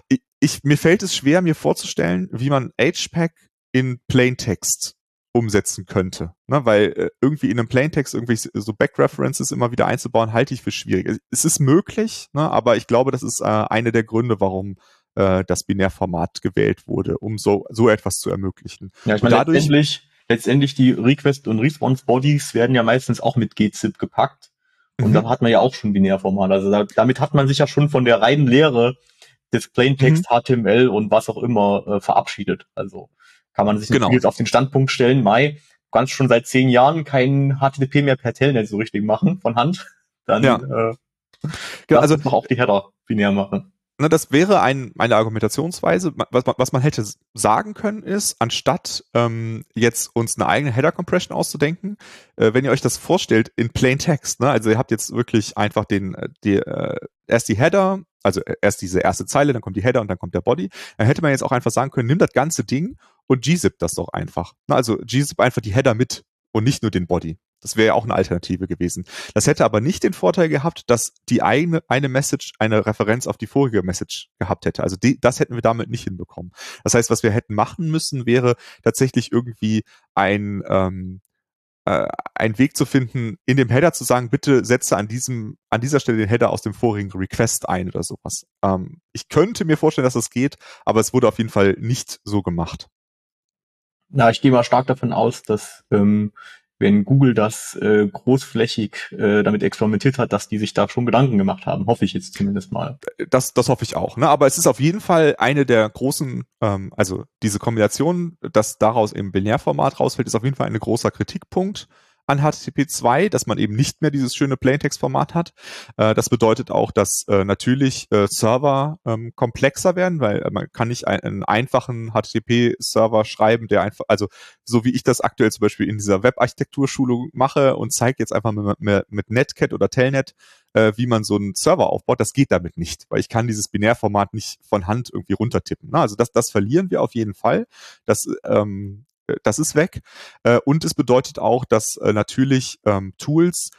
ich, ich, mir fällt es schwer, mir vorzustellen, wie man HPAC in Plaintext umsetzen könnte. Ne? Weil äh, irgendwie in einem Plaintext irgendwie so Backreferences immer wieder einzubauen, halte ich für schwierig. Es ist möglich, ne? aber ich glaube, das ist äh, eine der Gründe, warum äh, das Binärformat gewählt wurde, um so, so etwas zu ermöglichen. Ja, ich meine, dadurch, letztendlich, letztendlich die Request- und Response-Bodies werden ja meistens auch mit gzip gepackt. Und mhm. da hat man ja auch schon Binärformat. Also da, damit hat man sich ja schon von der reinen Lehre des Plaintext, mhm. HTML und was auch immer äh, verabschiedet. Also kann man sich genau. jetzt auf den Standpunkt stellen, Mai, du kannst schon seit zehn Jahren kein HTTP mehr per Telnet so richtig machen, von Hand. Dann ja. äh, genau, also auch die Header binär machen. Na, das wäre ein, eine Argumentationsweise. Was, was man hätte sagen können ist, anstatt ähm, jetzt uns eine eigene Header-Compression auszudenken, äh, wenn ihr euch das vorstellt in Plain Text, ne, also ihr habt jetzt wirklich einfach den, äh, die, äh, erst die Header, also äh, erst diese erste Zeile, dann kommt die Header und dann kommt der Body, dann hätte man jetzt auch einfach sagen können, nimm das ganze Ding und gzip das doch einfach. Also gzip einfach die Header mit und nicht nur den Body. Das wäre ja auch eine Alternative gewesen. Das hätte aber nicht den Vorteil gehabt, dass die eine, eine Message eine Referenz auf die vorige Message gehabt hätte. Also die, das hätten wir damit nicht hinbekommen. Das heißt, was wir hätten machen müssen, wäre tatsächlich irgendwie ein, ähm, äh, ein Weg zu finden, in dem Header zu sagen, bitte setze an diesem, an dieser Stelle den Header aus dem vorigen Request ein oder sowas. Ähm, ich könnte mir vorstellen, dass das geht, aber es wurde auf jeden Fall nicht so gemacht. Na, ich gehe mal stark davon aus, dass ähm, wenn Google das äh, großflächig äh, damit experimentiert hat, dass die sich da schon Gedanken gemacht haben. Hoffe ich jetzt zumindest mal. Das, das hoffe ich auch. Ne? Aber es ist auf jeden Fall eine der großen, ähm, also diese Kombination, dass daraus im Binärformat rausfällt, ist auf jeden Fall ein großer Kritikpunkt an HTTP 2, dass man eben nicht mehr dieses schöne Plaintext-Format hat. Äh, das bedeutet auch, dass äh, natürlich äh, Server ähm, komplexer werden, weil äh, man kann nicht ein, einen einfachen HTTP-Server schreiben, der einfach, also so wie ich das aktuell zum Beispiel in dieser Web-Architektur-Schulung mache und zeige jetzt einfach mit, mit, Netcat oder Telnet, äh, wie man so einen Server aufbaut, das geht damit nicht, weil ich kann dieses Binärformat nicht von Hand irgendwie runtertippen. Ne? Also das, das verlieren wir auf jeden Fall. Das ähm, äh, das ist weg. Äh, und es bedeutet auch, dass äh, natürlich ähm, Tools,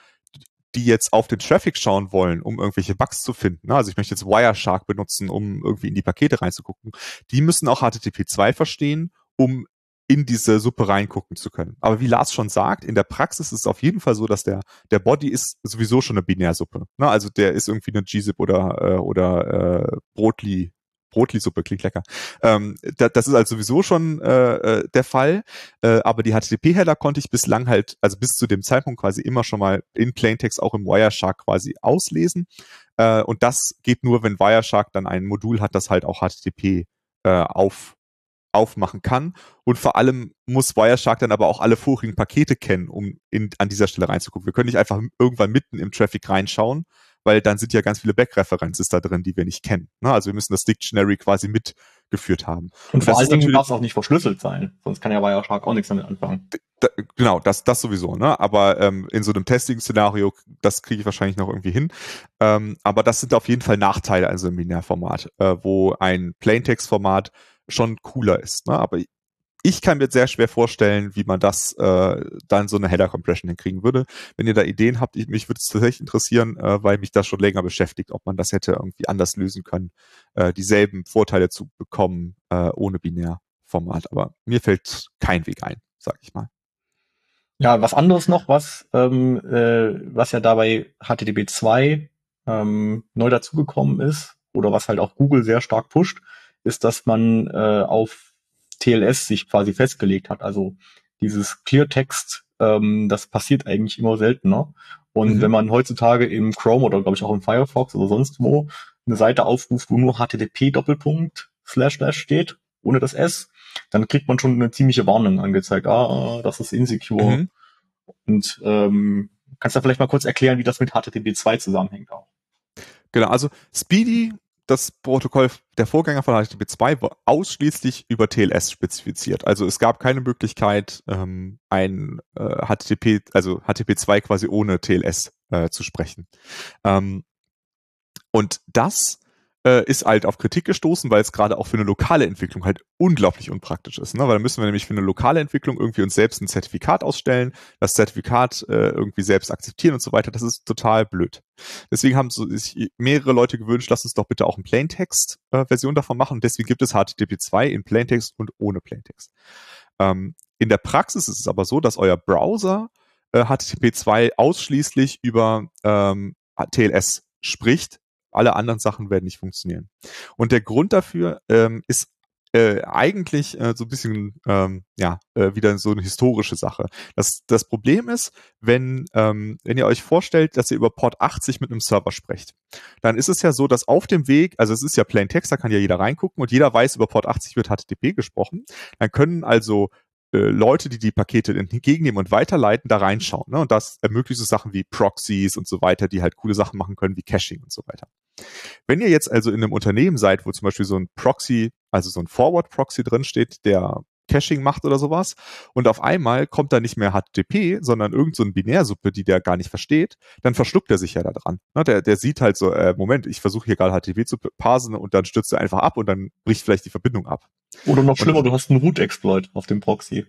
die jetzt auf den Traffic schauen wollen, um irgendwelche Bugs zu finden. Ne? Also ich möchte jetzt Wireshark benutzen, um irgendwie in die Pakete reinzugucken. Die müssen auch HTTP 2 verstehen, um in diese Suppe reingucken zu können. Aber wie Lars schon sagt, in der Praxis ist es auf jeden Fall so, dass der, der Body ist sowieso schon eine Binärsuppe. Ne? Also der ist irgendwie eine gzip oder, oder äh, Brotli Brotlisuppe klingt lecker. Ähm, da, das ist also sowieso schon äh, äh der Fall. Äh, aber die HTTP-Header konnte ich bislang halt, also bis zu dem Zeitpunkt quasi immer schon mal in Plaintext auch im Wireshark quasi auslesen. Äh, und das geht nur, wenn Wireshark dann ein Modul hat, das halt auch HTTP äh, auf aufmachen kann. Und vor allem muss Wireshark dann aber auch alle vorigen Pakete kennen, um in, an dieser Stelle reinzugucken. Wir können nicht einfach irgendwann mitten im Traffic reinschauen, weil dann sind ja ganz viele Backreferences da drin, die wir nicht kennen. Ne? Also wir müssen das Dictionary quasi mitgeführt haben. Und, und vor allen Dingen darf es auch nicht verschlüsselt sein, sonst kann ja Wireshark auch nichts damit anfangen. Da, genau, das, das sowieso, ne? Aber ähm, in so einem Testing-Szenario, das kriege ich wahrscheinlich noch irgendwie hin. Ähm, aber das sind auf jeden Fall Nachteile also im Binärformat, äh, wo ein Plaintext-Format schon cooler ist. Ne? Aber ich kann mir sehr schwer vorstellen, wie man das äh, dann so eine Header-Compression hinkriegen würde. Wenn ihr da Ideen habt, ich, mich würde es tatsächlich interessieren, äh, weil mich das schon länger beschäftigt, ob man das hätte irgendwie anders lösen können, äh, dieselben Vorteile zu bekommen äh, ohne Binärformat. Aber mir fällt kein Weg ein, sag ich mal. Ja, was anderes noch, was, ähm, äh, was ja dabei HTTP 2 ähm, neu dazugekommen ist, oder was halt auch Google sehr stark pusht, ist, dass man äh, auf TLS sich quasi festgelegt hat. Also dieses Cleartext, ähm, das passiert eigentlich immer seltener. Und mhm. wenn man heutzutage im Chrome oder glaube ich auch im Firefox oder sonst wo eine Seite aufruft, wo nur HTTP Doppelpunkt slash slash steht, ohne das S, dann kriegt man schon eine ziemliche Warnung angezeigt. Ah, das ist insecure. Mhm. Und ähm, kannst du vielleicht mal kurz erklären, wie das mit HTTP 2 zusammenhängt auch? Genau, also Speedy das Protokoll, der Vorgänger von HTTP 2 war ausschließlich über TLS spezifiziert. Also es gab keine Möglichkeit, ähm, ein äh, HTTP, also HTTP 2 quasi ohne TLS äh, zu sprechen. Ähm, und das äh, ist halt auf Kritik gestoßen, weil es gerade auch für eine lokale Entwicklung halt unglaublich unpraktisch ist. Ne? Weil da müssen wir nämlich für eine lokale Entwicklung irgendwie uns selbst ein Zertifikat ausstellen, das Zertifikat äh, irgendwie selbst akzeptieren und so weiter. Das ist total blöd. Deswegen haben so sich mehrere Leute gewünscht, lass uns doch bitte auch ein Plaintext-Version äh, davon machen. Und deswegen gibt es HTTP 2 in Plaintext und ohne Plaintext. Ähm, in der Praxis ist es aber so, dass euer Browser äh, HTTP 2 ausschließlich über ähm, TLS spricht, alle anderen Sachen werden nicht funktionieren. Und der Grund dafür ähm, ist äh, eigentlich äh, so ein bisschen ähm, ja äh, wieder so eine historische Sache. Das, das Problem ist, wenn ähm, wenn ihr euch vorstellt, dass ihr über Port 80 mit einem Server sprecht, dann ist es ja so, dass auf dem Weg, also es ist ja Plain Text, da kann ja jeder reingucken und jeder weiß, über Port 80 wird HTTP gesprochen. Dann können also Leute, die die Pakete entgegennehmen und weiterleiten, da reinschauen. Ne? Und das ermöglicht so Sachen wie Proxies und so weiter, die halt coole Sachen machen können, wie Caching und so weiter. Wenn ihr jetzt also in einem Unternehmen seid, wo zum Beispiel so ein Proxy, also so ein Forward-Proxy drinsteht, der Caching macht oder sowas und auf einmal kommt da nicht mehr HTTP, sondern irgend so eine Binärsuppe, die der gar nicht versteht, dann verschluckt er sich ja da dran. Ne, der, der sieht halt so, äh, Moment, ich versuche hier gerade HTTP zu parsen und dann stürzt er einfach ab und dann bricht vielleicht die Verbindung ab. Oder noch schlimmer, und, du hast einen Root-Exploit auf dem Proxy.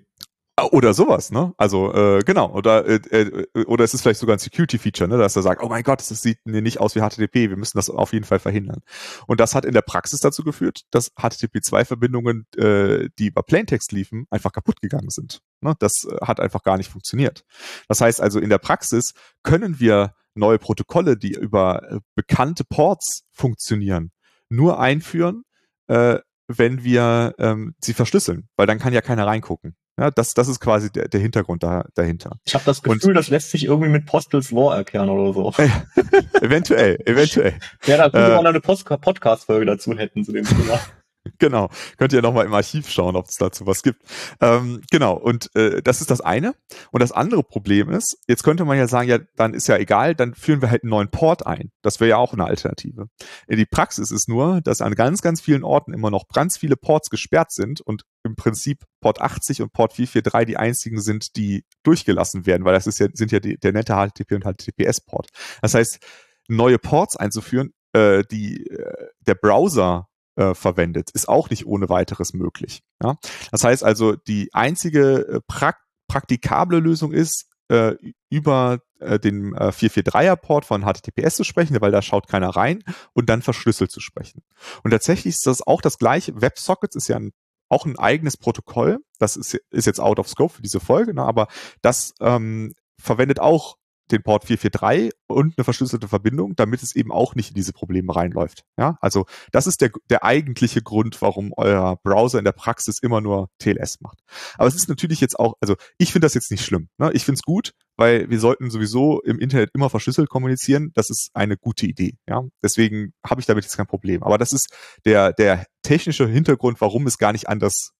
Oder sowas, ne? Also äh, genau. Oder äh, äh, oder es ist vielleicht sogar ein Security-Feature, ne, dass er sagt, oh mein Gott, das sieht nicht aus wie HTTP, wir müssen das auf jeden Fall verhindern. Und das hat in der Praxis dazu geführt, dass HTTP2-Verbindungen, äh, die über Plaintext liefen, einfach kaputt gegangen sind. Ne? Das äh, hat einfach gar nicht funktioniert. Das heißt also, in der Praxis können wir neue Protokolle, die über äh, bekannte Ports funktionieren, nur einführen, äh, wenn wir ähm, sie verschlüsseln, weil dann kann ja keiner reingucken. Ja, das, das ist quasi der, der Hintergrund da, dahinter. Ich habe das Gefühl, und, das lässt sich irgendwie mit Postals Law erklären oder so. eventuell, eventuell. Ja, da könnte äh, man eine Podcast-Folge dazu hätten zu dem Thema. genau. Könnt ihr nochmal im Archiv schauen, ob es dazu was gibt. Ähm, genau, und äh, das ist das eine. Und das andere Problem ist, jetzt könnte man ja sagen, ja, dann ist ja egal, dann führen wir halt einen neuen Port ein. Das wäre ja auch eine Alternative. In die Praxis ist nur, dass an ganz, ganz vielen Orten immer noch ganz viele Ports gesperrt sind und im Prinzip Port 80 und Port 443 die einzigen sind, die durchgelassen werden, weil das ist ja, sind ja die, der nette HTTP und HTTPS-Port. Das heißt, neue Ports einzuführen, äh, die äh, der Browser äh, verwendet, ist auch nicht ohne weiteres möglich. Ja? Das heißt also, die einzige äh, prak praktikable Lösung ist, äh, über äh, den äh, 443er-Port von HTTPS zu sprechen, weil da schaut keiner rein und dann verschlüsselt zu sprechen. Und tatsächlich ist das auch das gleiche. WebSockets ist ja ein, auch ein eigenes Protokoll. Das ist, ist jetzt out of scope für diese Folge, ne? aber das ähm, verwendet auch den Port 443 und eine verschlüsselte Verbindung, damit es eben auch nicht in diese Probleme reinläuft. Ja, also das ist der, der eigentliche Grund, warum euer Browser in der Praxis immer nur TLS macht. Aber es ist natürlich jetzt auch, also ich finde das jetzt nicht schlimm. Ne? Ich finde es gut, weil wir sollten sowieso im Internet immer verschlüsselt kommunizieren. Das ist eine gute Idee. Ja, deswegen habe ich damit jetzt kein Problem. Aber das ist der der technische Hintergrund, warum es gar nicht anders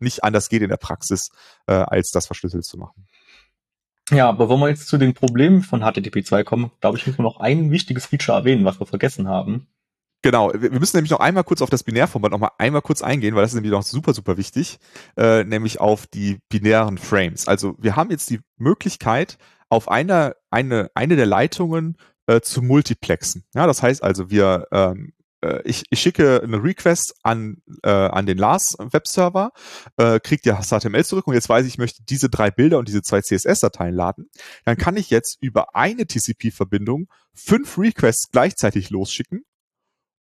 nicht anders geht in der Praxis, äh, als das verschlüsselt zu machen. Ja, bevor wir jetzt zu den Problemen von HTTP 2 kommen, glaube ich, müssen wir noch ein wichtiges Feature erwähnen, was wir vergessen haben. Genau, wir müssen nämlich noch einmal kurz auf das Binärformat noch mal einmal kurz eingehen, weil das ist nämlich noch super, super wichtig, äh, nämlich auf die binären Frames. Also wir haben jetzt die Möglichkeit, auf einer, eine, eine der Leitungen äh, zu multiplexen. Ja, das heißt also, wir ähm, äh, ich, ich schicke eine Request an, äh, an den Lars Webserver, äh, kriege die HTML zurück und jetzt weiß ich, ich möchte diese drei Bilder und diese zwei CSS-Dateien laden. Dann kann ich jetzt über eine TCP-Verbindung fünf Requests gleichzeitig losschicken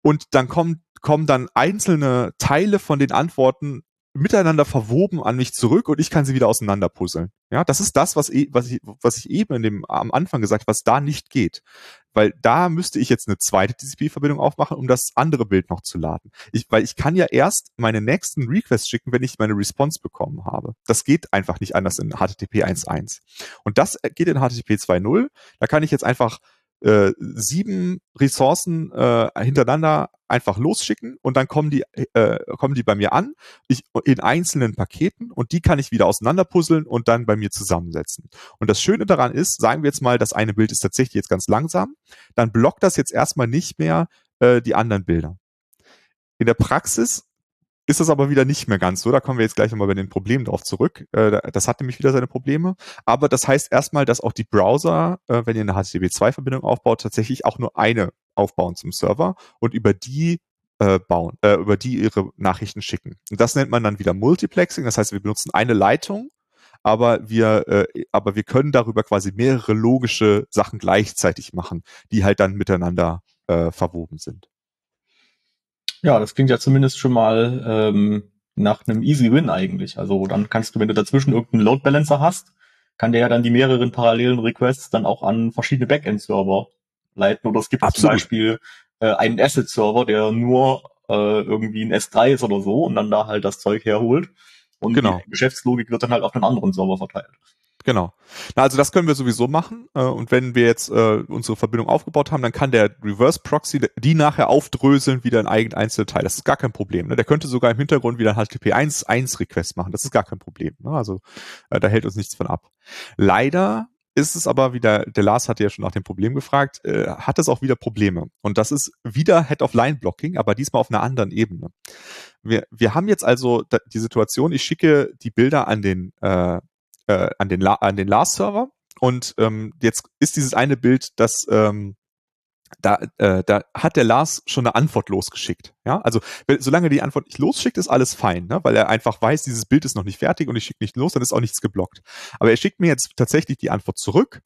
und dann kommen, kommen dann einzelne Teile von den Antworten miteinander verwoben an mich zurück und ich kann sie wieder auseinanderpuzzeln. Ja, das ist das, was, e, was, ich, was ich eben in dem, am Anfang gesagt was da nicht geht. Weil da müsste ich jetzt eine zweite TCP-Verbindung aufmachen, um das andere Bild noch zu laden. Ich, weil ich kann ja erst meine nächsten Requests schicken, wenn ich meine Response bekommen habe. Das geht einfach nicht anders in HTTP 1.1. Und das geht in HTTP 2.0. Da kann ich jetzt einfach äh, sieben Ressourcen äh, hintereinander einfach losschicken und dann kommen die äh, kommen die bei mir an ich, in einzelnen Paketen und die kann ich wieder auseinanderpuzzeln und dann bei mir zusammensetzen. Und das Schöne daran ist, sagen wir jetzt mal, das eine Bild ist tatsächlich jetzt ganz langsam, dann blockt das jetzt erstmal nicht mehr äh, die anderen Bilder. In der Praxis ist das aber wieder nicht mehr ganz so. Da kommen wir jetzt gleich nochmal bei den Problemen drauf zurück. Äh, das hat nämlich wieder seine Probleme. Aber das heißt erstmal, dass auch die Browser, äh, wenn ihr eine HTTP2-Verbindung aufbaut, tatsächlich auch nur eine aufbauen zum Server und über die äh, bauen, äh, über die ihre Nachrichten schicken. Und das nennt man dann wieder Multiplexing. Das heißt, wir benutzen eine Leitung, aber wir, äh, aber wir können darüber quasi mehrere logische Sachen gleichzeitig machen, die halt dann miteinander äh, verwoben sind. Ja, das klingt ja zumindest schon mal ähm, nach einem Easy Win eigentlich. Also dann kannst du, wenn du dazwischen irgendeinen Load Balancer hast, kann der ja dann die mehreren parallelen Requests dann auch an verschiedene Backend-Server leiten. Oder es gibt zum Beispiel äh, einen Asset-Server, der nur äh, irgendwie ein S3 ist oder so und dann da halt das Zeug herholt. Und genau. die Geschäftslogik wird dann halt auf einen anderen Server verteilt. Genau. Na, also das können wir sowieso machen. Äh, und wenn wir jetzt äh, unsere Verbindung aufgebaut haben, dann kann der Reverse Proxy die nachher aufdröseln wieder in eigen einzelne Teil. Das ist gar kein Problem. Ne? Der könnte sogar im Hintergrund wieder ein HTTP 1.1 Request machen. Das ist gar kein Problem. Ne? Also äh, da hält uns nichts von ab. Leider ist es aber wieder, der Lars hatte ja schon nach dem Problem gefragt, äh, hat es auch wieder Probleme. Und das ist wieder Head-of-Line-Blocking, aber diesmal auf einer anderen Ebene. Wir, wir haben jetzt also die Situation, ich schicke die Bilder an den äh, äh, an den, La an den Lars-Server. Und ähm, jetzt ist dieses eine Bild, das ähm, da, äh, da hat der Lars schon eine Antwort losgeschickt. Ja, also solange die Antwort nicht losschickt, ist alles fein, ne? weil er einfach weiß, dieses Bild ist noch nicht fertig und ich schicke nicht los, dann ist auch nichts geblockt. Aber er schickt mir jetzt tatsächlich die Antwort zurück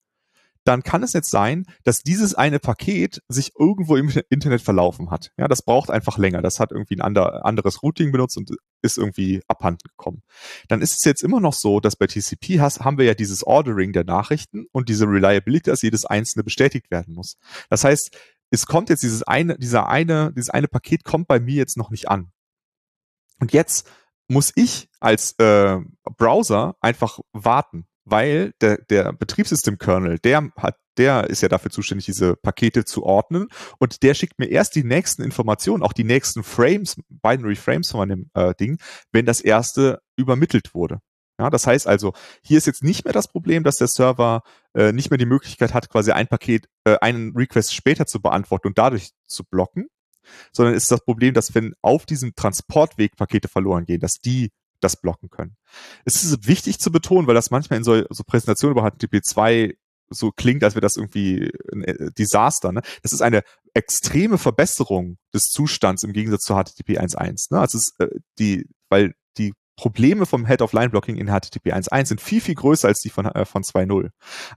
dann kann es jetzt sein, dass dieses eine Paket sich irgendwo im Internet verlaufen hat. Ja, das braucht einfach länger. Das hat irgendwie ein ander, anderes Routing benutzt und ist irgendwie abhanden gekommen. Dann ist es jetzt immer noch so, dass bei TCP has, haben wir ja dieses Ordering der Nachrichten und diese Reliability, dass jedes einzelne bestätigt werden muss. Das heißt, es kommt jetzt dieses eine, dieser eine, dieses eine Paket kommt bei mir jetzt noch nicht an. Und jetzt muss ich als äh, Browser einfach warten weil der, der Betriebssystem-Kernel, der hat, der ist ja dafür zuständig, diese Pakete zu ordnen und der schickt mir erst die nächsten Informationen, auch die nächsten Frames, Binary Frames von dem äh, Ding, wenn das erste übermittelt wurde. Ja, das heißt also, hier ist jetzt nicht mehr das Problem, dass der Server äh, nicht mehr die Möglichkeit hat, quasi ein Paket, äh, einen Request später zu beantworten und dadurch zu blocken, sondern ist das Problem, dass wenn auf diesem Transportweg Pakete verloren gehen, dass die das blocken können. Es ist wichtig zu betonen, weil das manchmal in so, so Präsentationen über HTTP 2 so klingt, als wäre das irgendwie ein äh, Desaster. Ne? Das ist eine extreme Verbesserung des Zustands im Gegensatz zu HTTP 1.1. Ne? Also es ist äh, die, weil die Probleme vom Head-of-Line-Blocking in HTTP 1.1 sind viel, viel größer als die von, äh, von 2.0.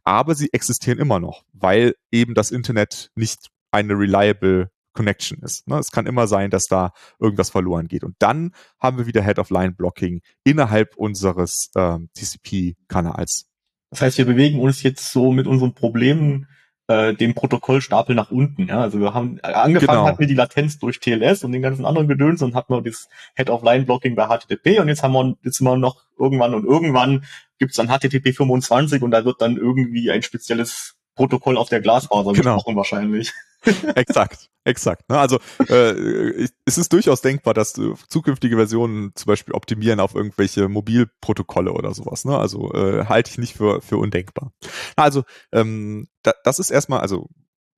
Aber sie existieren immer noch, weil eben das Internet nicht eine reliable Connection ist. Ne? Es kann immer sein, dass da irgendwas verloren geht. Und dann haben wir wieder Head-of-Line-Blocking innerhalb unseres ähm, TCP-Kanals. Das heißt, wir bewegen uns jetzt so mit unseren Problemen äh, dem Protokollstapel nach unten. Ja? Also wir haben äh, angefangen genau. hatten wir die Latenz durch TLS und den ganzen anderen Gedöns und hatten wir das Head-of-Line-Blocking bei HTTP und jetzt haben wir jetzt wir noch irgendwann und irgendwann gibt's dann HTTP 25 und da wird dann irgendwie ein spezielles Protokoll auf der Glasfaser genau. gesprochen wahrscheinlich. exakt, exakt. Ne? Also äh, es ist durchaus denkbar, dass äh, zukünftige Versionen zum Beispiel optimieren auf irgendwelche Mobilprotokolle oder sowas. Ne? Also äh, halte ich nicht für, für undenkbar. Also ähm, da, das ist erstmal, also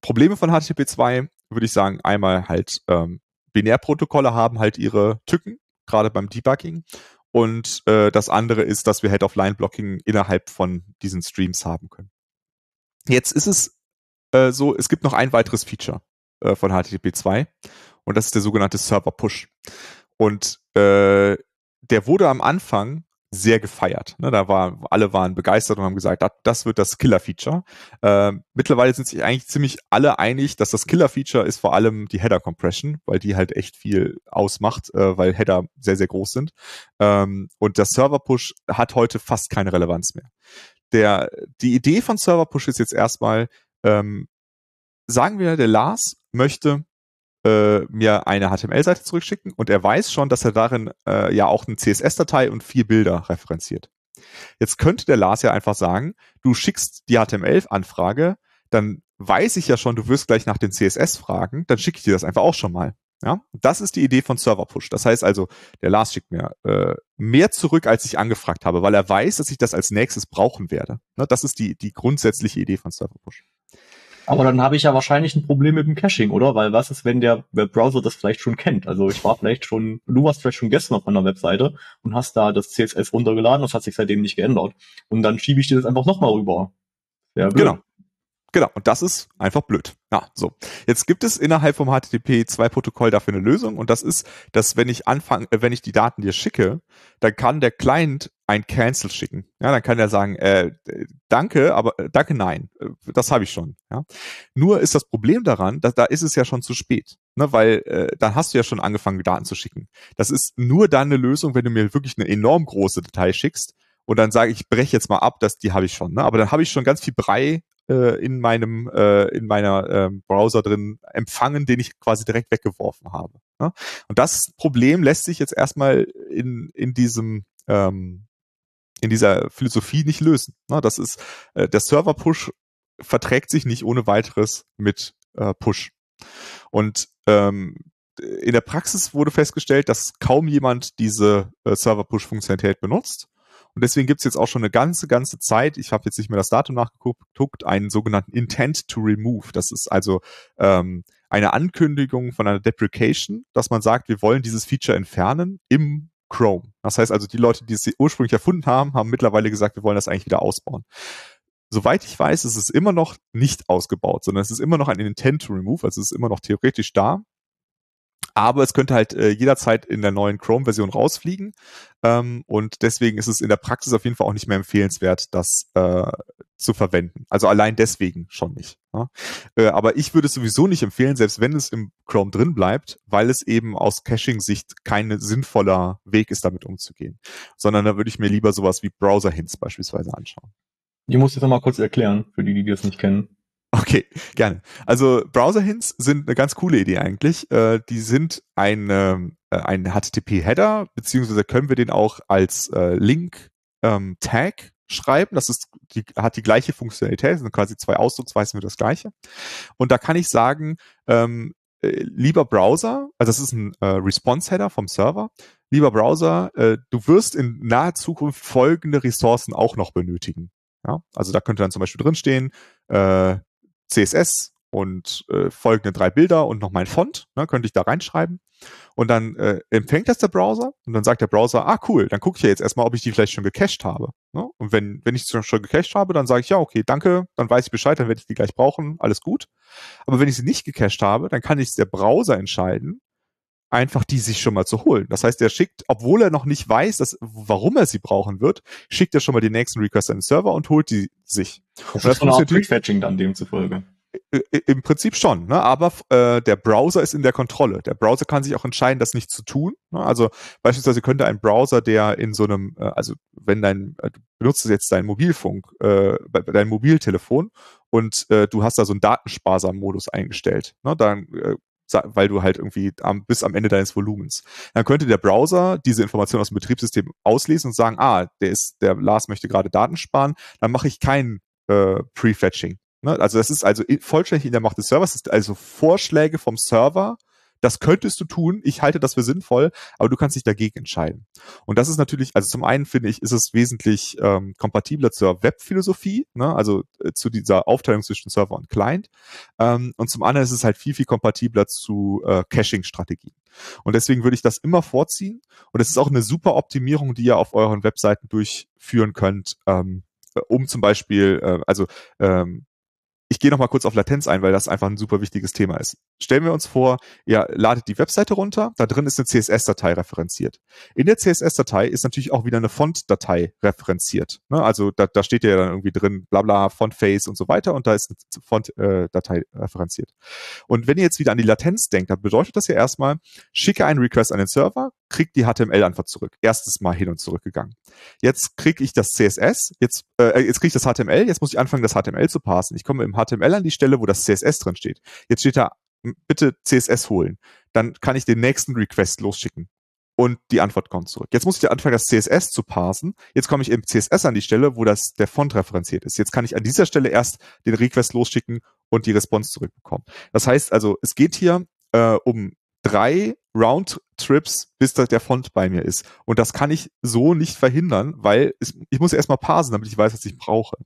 Probleme von HTTP 2 würde ich sagen, einmal halt ähm, Binärprotokolle haben halt ihre Tücken, gerade beim Debugging. Und äh, das andere ist, dass wir Head-of-Line-Blocking innerhalb von diesen Streams haben können. Jetzt ist es äh, so, es gibt noch ein weiteres Feature äh, von HTTP 2 und das ist der sogenannte Server Push. Und äh, der wurde am Anfang sehr gefeiert. Ne, da war, alle waren begeistert und haben gesagt, das, das wird das Killer-Feature. Äh, mittlerweile sind sich eigentlich ziemlich alle einig, dass das Killer-Feature ist vor allem die Header-Compression, weil die halt echt viel ausmacht, äh, weil Header sehr, sehr groß sind. Ähm, und der Server-Push hat heute fast keine Relevanz mehr der, die Idee von Server Push ist jetzt erstmal, ähm, sagen wir, der Lars möchte äh, mir eine HTML-Seite zurückschicken und er weiß schon, dass er darin äh, ja auch eine CSS-Datei und vier Bilder referenziert. Jetzt könnte der Lars ja einfach sagen, du schickst die HTML-Anfrage, dann weiß ich ja schon, du wirst gleich nach den CSS fragen, dann schicke ich dir das einfach auch schon mal. Ja, das ist die Idee von Server Push. Das heißt also, der Lars schickt mir äh, mehr zurück, als ich angefragt habe, weil er weiß, dass ich das als nächstes brauchen werde. Ne, das ist die, die grundsätzliche Idee von Server Push. Aber dann habe ich ja wahrscheinlich ein Problem mit dem Caching, oder? Weil was ist, wenn der Browser das vielleicht schon kennt? Also ich war vielleicht schon, du warst vielleicht schon gestern auf meiner Webseite und hast da das CSS runtergeladen, das hat sich seitdem nicht geändert. Und dann schiebe ich dir das einfach nochmal rüber. Ja, genau. Genau, und das ist einfach blöd. Ja, so. Jetzt gibt es innerhalb vom HTTP 2 Protokoll dafür eine Lösung und das ist, dass wenn ich anfange, äh, wenn ich die Daten dir schicke, dann kann der Client ein Cancel schicken. Ja, dann kann er sagen, äh, danke, aber äh, danke, nein, äh, das habe ich schon. Ja. Nur ist das Problem daran, dass da ist es ja schon zu spät, ne, weil äh, dann hast du ja schon angefangen, Daten zu schicken. Das ist nur dann eine Lösung, wenn du mir wirklich eine enorm große Datei schickst und dann sage ich, breche jetzt mal ab, dass die habe ich schon. Ne? Aber dann habe ich schon ganz viel Brei äh, in meinem äh, in meiner äh, Browser drin empfangen, den ich quasi direkt weggeworfen habe. Ne? Und das Problem lässt sich jetzt erstmal in in diesem ähm, in dieser Philosophie nicht lösen. Ne? Das ist äh, der Server Push verträgt sich nicht ohne weiteres mit äh, Push. Und ähm, in der Praxis wurde festgestellt, dass kaum jemand diese äh, Server-Push-Funktionalität benutzt. Und deswegen gibt's jetzt auch schon eine ganze, ganze Zeit, ich habe jetzt nicht mehr das Datum nachgeguckt, einen sogenannten Intent to Remove. Das ist also ähm, eine Ankündigung von einer Deprecation, dass man sagt, wir wollen dieses Feature entfernen im Chrome. Das heißt also, die Leute, die es ursprünglich erfunden haben, haben mittlerweile gesagt, wir wollen das eigentlich wieder ausbauen. Soweit ich weiß, ist es immer noch nicht ausgebaut, sondern es ist immer noch ein Intent to Remove, also es ist immer noch theoretisch da aber es könnte halt äh, jederzeit in der neuen Chrome-Version rausfliegen. Ähm, und deswegen ist es in der Praxis auf jeden Fall auch nicht mehr empfehlenswert, das äh, zu verwenden. Also allein deswegen schon nicht. Ja? Äh, aber ich würde es sowieso nicht empfehlen, selbst wenn es im Chrome drin bleibt, weil es eben aus Caching-Sicht kein sinnvoller Weg ist, damit umzugehen. Sondern da würde ich mir lieber sowas wie Browser-Hints beispielsweise anschauen. Ich muss jetzt nochmal kurz erklären, für die, die das nicht kennen. Okay, gerne. Also Browser-Hints sind eine ganz coole Idee eigentlich. Äh, die sind ein, äh, ein HTTP-Header, beziehungsweise können wir den auch als äh, Link-Tag schreiben. Das ist, die, hat die gleiche Funktionalität, das sind quasi zwei Ausdrucksweisen für das gleiche. Und da kann ich sagen, ähm, äh, lieber Browser, also das ist ein äh, Response-Header vom Server, lieber Browser, äh, du wirst in naher Zukunft folgende Ressourcen auch noch benötigen. Ja? Also da könnte dann zum Beispiel drinstehen, äh, CSS und äh, folgende drei Bilder und noch mein Font, ne, könnte ich da reinschreiben. Und dann äh, empfängt das der Browser und dann sagt der Browser, ah cool, dann gucke ich ja jetzt erstmal, ob ich die vielleicht schon gecached habe. Ne? Und wenn, wenn ich es schon gecached habe, dann sage ich, ja, okay, danke, dann weiß ich Bescheid, dann werde ich die gleich brauchen, alles gut. Aber wenn ich sie nicht gecached habe, dann kann ich der Browser entscheiden, einfach die sich schon mal zu holen. Das heißt, er schickt, obwohl er noch nicht weiß, dass, warum er sie brauchen wird, schickt er schon mal den nächsten Request an den Server und holt die sich. Das, und das ist so eine Fetching dann demzufolge. Im Prinzip schon, ne? aber äh, der Browser ist in der Kontrolle. Der Browser kann sich auch entscheiden, das nicht zu tun. Ne? Also beispielsweise könnte ein Browser, der in so einem, äh, also wenn dein, äh, du benutzt jetzt dein Mobilfunk, äh, dein Mobiltelefon und äh, du hast da so einen Datensparsam-Modus eingestellt, ne? dann äh, weil du halt irgendwie am, bis am Ende deines Volumens. Dann könnte der Browser diese Information aus dem Betriebssystem auslesen und sagen, ah, der ist, der Lars möchte gerade Daten sparen, dann mache ich kein äh, Prefetching. Ne? Also das ist also vollständig in der Macht des Servers, das ist also Vorschläge vom Server das könntest du tun, ich halte das für sinnvoll, aber du kannst dich dagegen entscheiden. Und das ist natürlich, also zum einen finde ich, ist es wesentlich ähm, kompatibler zur Webphilosophie, ne? also äh, zu dieser Aufteilung zwischen Server und Client. Ähm, und zum anderen ist es halt viel, viel kompatibler zu äh, Caching-Strategien. Und deswegen würde ich das immer vorziehen. Und es ist auch eine super Optimierung, die ihr auf euren Webseiten durchführen könnt, ähm, um zum Beispiel, äh, also ähm, ich gehe noch mal kurz auf Latenz ein, weil das einfach ein super wichtiges Thema ist. Stellen wir uns vor, ihr ladet die Webseite runter, da drin ist eine CSS-Datei referenziert. In der CSS-Datei ist natürlich auch wieder eine Font-Datei referenziert. Ne? Also da, da steht ja dann irgendwie drin, bla bla, Font-Face und so weiter und da ist eine Font-Datei äh, referenziert. Und wenn ihr jetzt wieder an die Latenz denkt, dann bedeutet das ja erstmal, schicke einen Request an den Server, krieg die HTML-Antwort zurück. Erstes Mal hin und zurück gegangen. Jetzt kriege ich das CSS, jetzt, äh, jetzt kriege ich das HTML, jetzt muss ich anfangen, das HTML zu parsen. Ich komme im HTML an die Stelle, wo das CSS drin steht. Jetzt steht da, bitte CSS holen. Dann kann ich den nächsten Request losschicken. Und die Antwort kommt zurück. Jetzt muss ich anfangen, das CSS zu parsen. Jetzt komme ich im CSS an die Stelle, wo das der Font referenziert ist. Jetzt kann ich an dieser Stelle erst den Request losschicken und die Response zurückbekommen. Das heißt also, es geht hier äh, um drei Roundtrips, bis der Font bei mir ist. Und das kann ich so nicht verhindern, weil es, ich muss erstmal parsen, damit ich weiß, was ich brauche.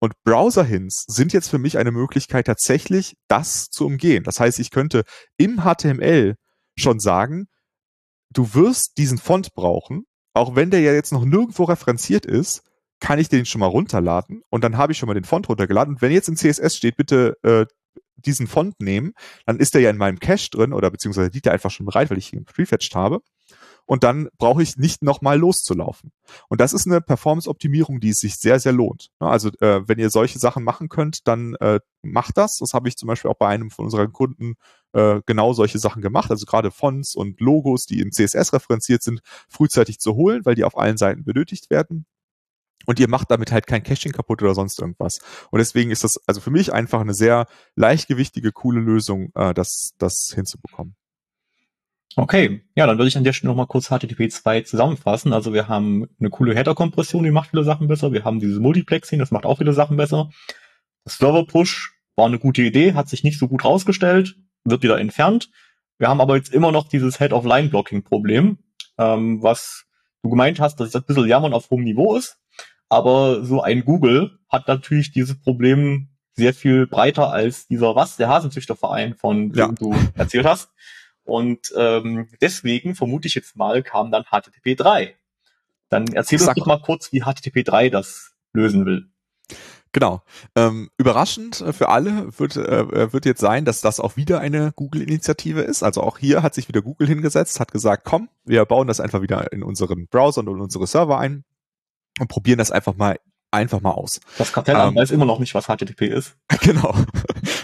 Und Browser-Hints sind jetzt für mich eine Möglichkeit, tatsächlich das zu umgehen. Das heißt, ich könnte im HTML schon sagen, du wirst diesen Font brauchen, auch wenn der ja jetzt noch nirgendwo referenziert ist, kann ich den schon mal runterladen und dann habe ich schon mal den Font runtergeladen. Und wenn jetzt im CSS steht, bitte äh, diesen Font nehmen, dann ist der ja in meinem Cache drin oder beziehungsweise liegt er einfach schon bereit, weil ich ihn prefetched habe. Und dann brauche ich nicht nochmal loszulaufen. Und das ist eine Performance-Optimierung, die sich sehr, sehr lohnt. Also äh, wenn ihr solche Sachen machen könnt, dann äh, macht das. Das habe ich zum Beispiel auch bei einem von unseren Kunden äh, genau solche Sachen gemacht. Also gerade Fonts und Logos, die im CSS referenziert sind, frühzeitig zu holen, weil die auf allen Seiten benötigt werden und ihr macht damit halt kein Caching kaputt oder sonst irgendwas. Und deswegen ist das also für mich einfach eine sehr leichtgewichtige, coole Lösung, äh, das, das hinzubekommen. Okay, ja, dann würde ich an der Stelle nochmal kurz HTTP 2 zusammenfassen. Also wir haben eine coole Header-Kompression, die macht viele Sachen besser. Wir haben dieses Multiplexing, das macht auch viele Sachen besser. Das Server-Push war eine gute Idee, hat sich nicht so gut rausgestellt, wird wieder entfernt. Wir haben aber jetzt immer noch dieses Head-of-Line-Blocking-Problem, ähm, was du gemeint hast, dass das ein bisschen Jammern auf hohem Niveau ist. Aber so ein Google hat natürlich dieses Problem sehr viel breiter als dieser was, der Hasenzüchterverein, von dem ja. du erzählt hast. Und ähm, deswegen vermute ich jetzt mal, kam dann HTTP 3. Dann erzähl uns doch mal kurz, wie HTTP 3 das lösen will. Genau. Ähm, überraschend für alle wird, äh, wird jetzt sein, dass das auch wieder eine Google-Initiative ist. Also auch hier hat sich wieder Google hingesetzt, hat gesagt, komm, wir bauen das einfach wieder in unseren Browser und in unsere Server ein und probieren das einfach mal einfach mal aus. Das Kartellamt ähm, weiß immer noch nicht, was HTTP ist. Genau.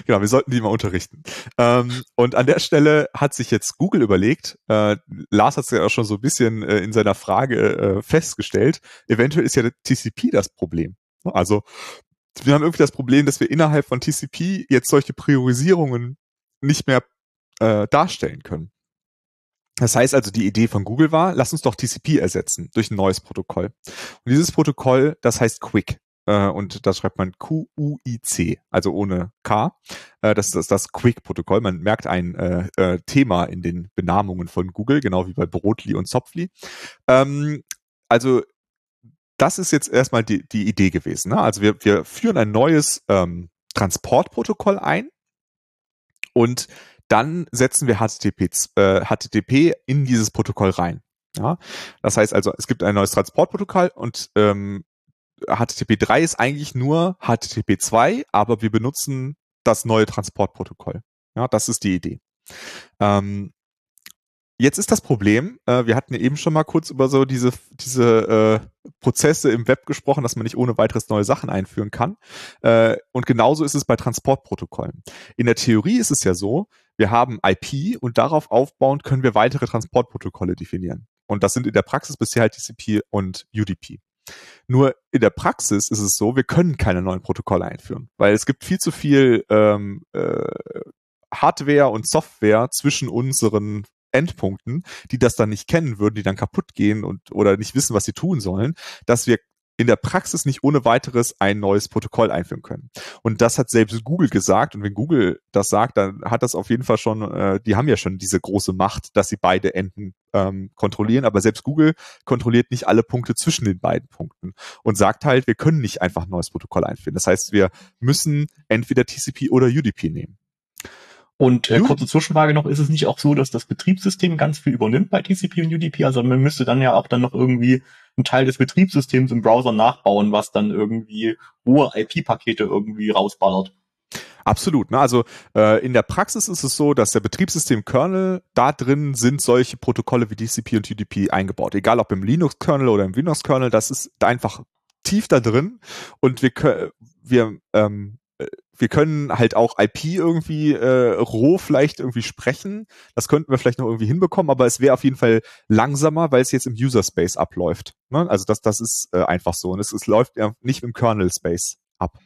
genau, wir sollten die mal unterrichten. Ähm, und an der Stelle hat sich jetzt Google überlegt, äh, Lars hat es ja auch schon so ein bisschen äh, in seiner Frage äh, festgestellt, eventuell ist ja TCP das Problem. Also wir haben irgendwie das Problem, dass wir innerhalb von TCP jetzt solche Priorisierungen nicht mehr äh, darstellen können. Das heißt also, die Idee von Google war, lass uns doch TCP ersetzen durch ein neues Protokoll. Und dieses Protokoll, das heißt Quick. Äh, und da schreibt man Q-U-I-C, also ohne K. Äh, das ist das, das Quick-Protokoll. Man merkt ein äh, äh, Thema in den Benamungen von Google, genau wie bei Brotli und Zopfli. Ähm, also das ist jetzt erstmal die, die Idee gewesen. Ne? Also wir, wir führen ein neues ähm, Transportprotokoll ein und dann setzen wir HTTP, äh, HTTP in dieses Protokoll rein. Ja, das heißt also, es gibt ein neues Transportprotokoll und ähm, HTTP 3 ist eigentlich nur HTTP 2, aber wir benutzen das neue Transportprotokoll. Ja, das ist die Idee. Ähm, Jetzt ist das Problem, äh, wir hatten eben schon mal kurz über so diese, diese äh, Prozesse im Web gesprochen, dass man nicht ohne weiteres neue Sachen einführen kann. Äh, und genauso ist es bei Transportprotokollen. In der Theorie ist es ja so, wir haben IP und darauf aufbauend können wir weitere Transportprotokolle definieren. Und das sind in der Praxis bisher halt TCP und UDP. Nur in der Praxis ist es so, wir können keine neuen Protokolle einführen, weil es gibt viel zu viel ähm, äh, Hardware und Software zwischen unseren Endpunkten, die das dann nicht kennen würden, die dann kaputt gehen und oder nicht wissen, was sie tun sollen, dass wir in der Praxis nicht ohne weiteres ein neues Protokoll einführen können. Und das hat selbst Google gesagt. Und wenn Google das sagt, dann hat das auf jeden Fall schon, äh, die haben ja schon diese große Macht, dass sie beide Enden ähm, kontrollieren. Aber selbst Google kontrolliert nicht alle Punkte zwischen den beiden Punkten und sagt halt, wir können nicht einfach ein neues Protokoll einführen. Das heißt, wir müssen entweder TCP oder UDP nehmen. Und äh, kurze Zwischenfrage noch, ist es nicht auch so, dass das Betriebssystem ganz viel übernimmt bei TCP und UDP? Also man müsste dann ja auch dann noch irgendwie einen Teil des Betriebssystems im Browser nachbauen, was dann irgendwie hohe IP-Pakete irgendwie rausballert. Absolut. Ne? Also äh, in der Praxis ist es so, dass der Betriebssystem-Kernel, da drin sind solche Protokolle wie TCP und UDP eingebaut. Egal ob im Linux-Kernel oder im Windows-Kernel, das ist einfach tief da drin. Und wir, wir ähm, wir können halt auch IP irgendwie äh, roh vielleicht irgendwie sprechen. Das könnten wir vielleicht noch irgendwie hinbekommen, aber es wäre auf jeden Fall langsamer, weil es jetzt im User Space abläuft. Ne? Also das, das ist äh, einfach so. Und es, es läuft ja nicht im Kernel Space ab.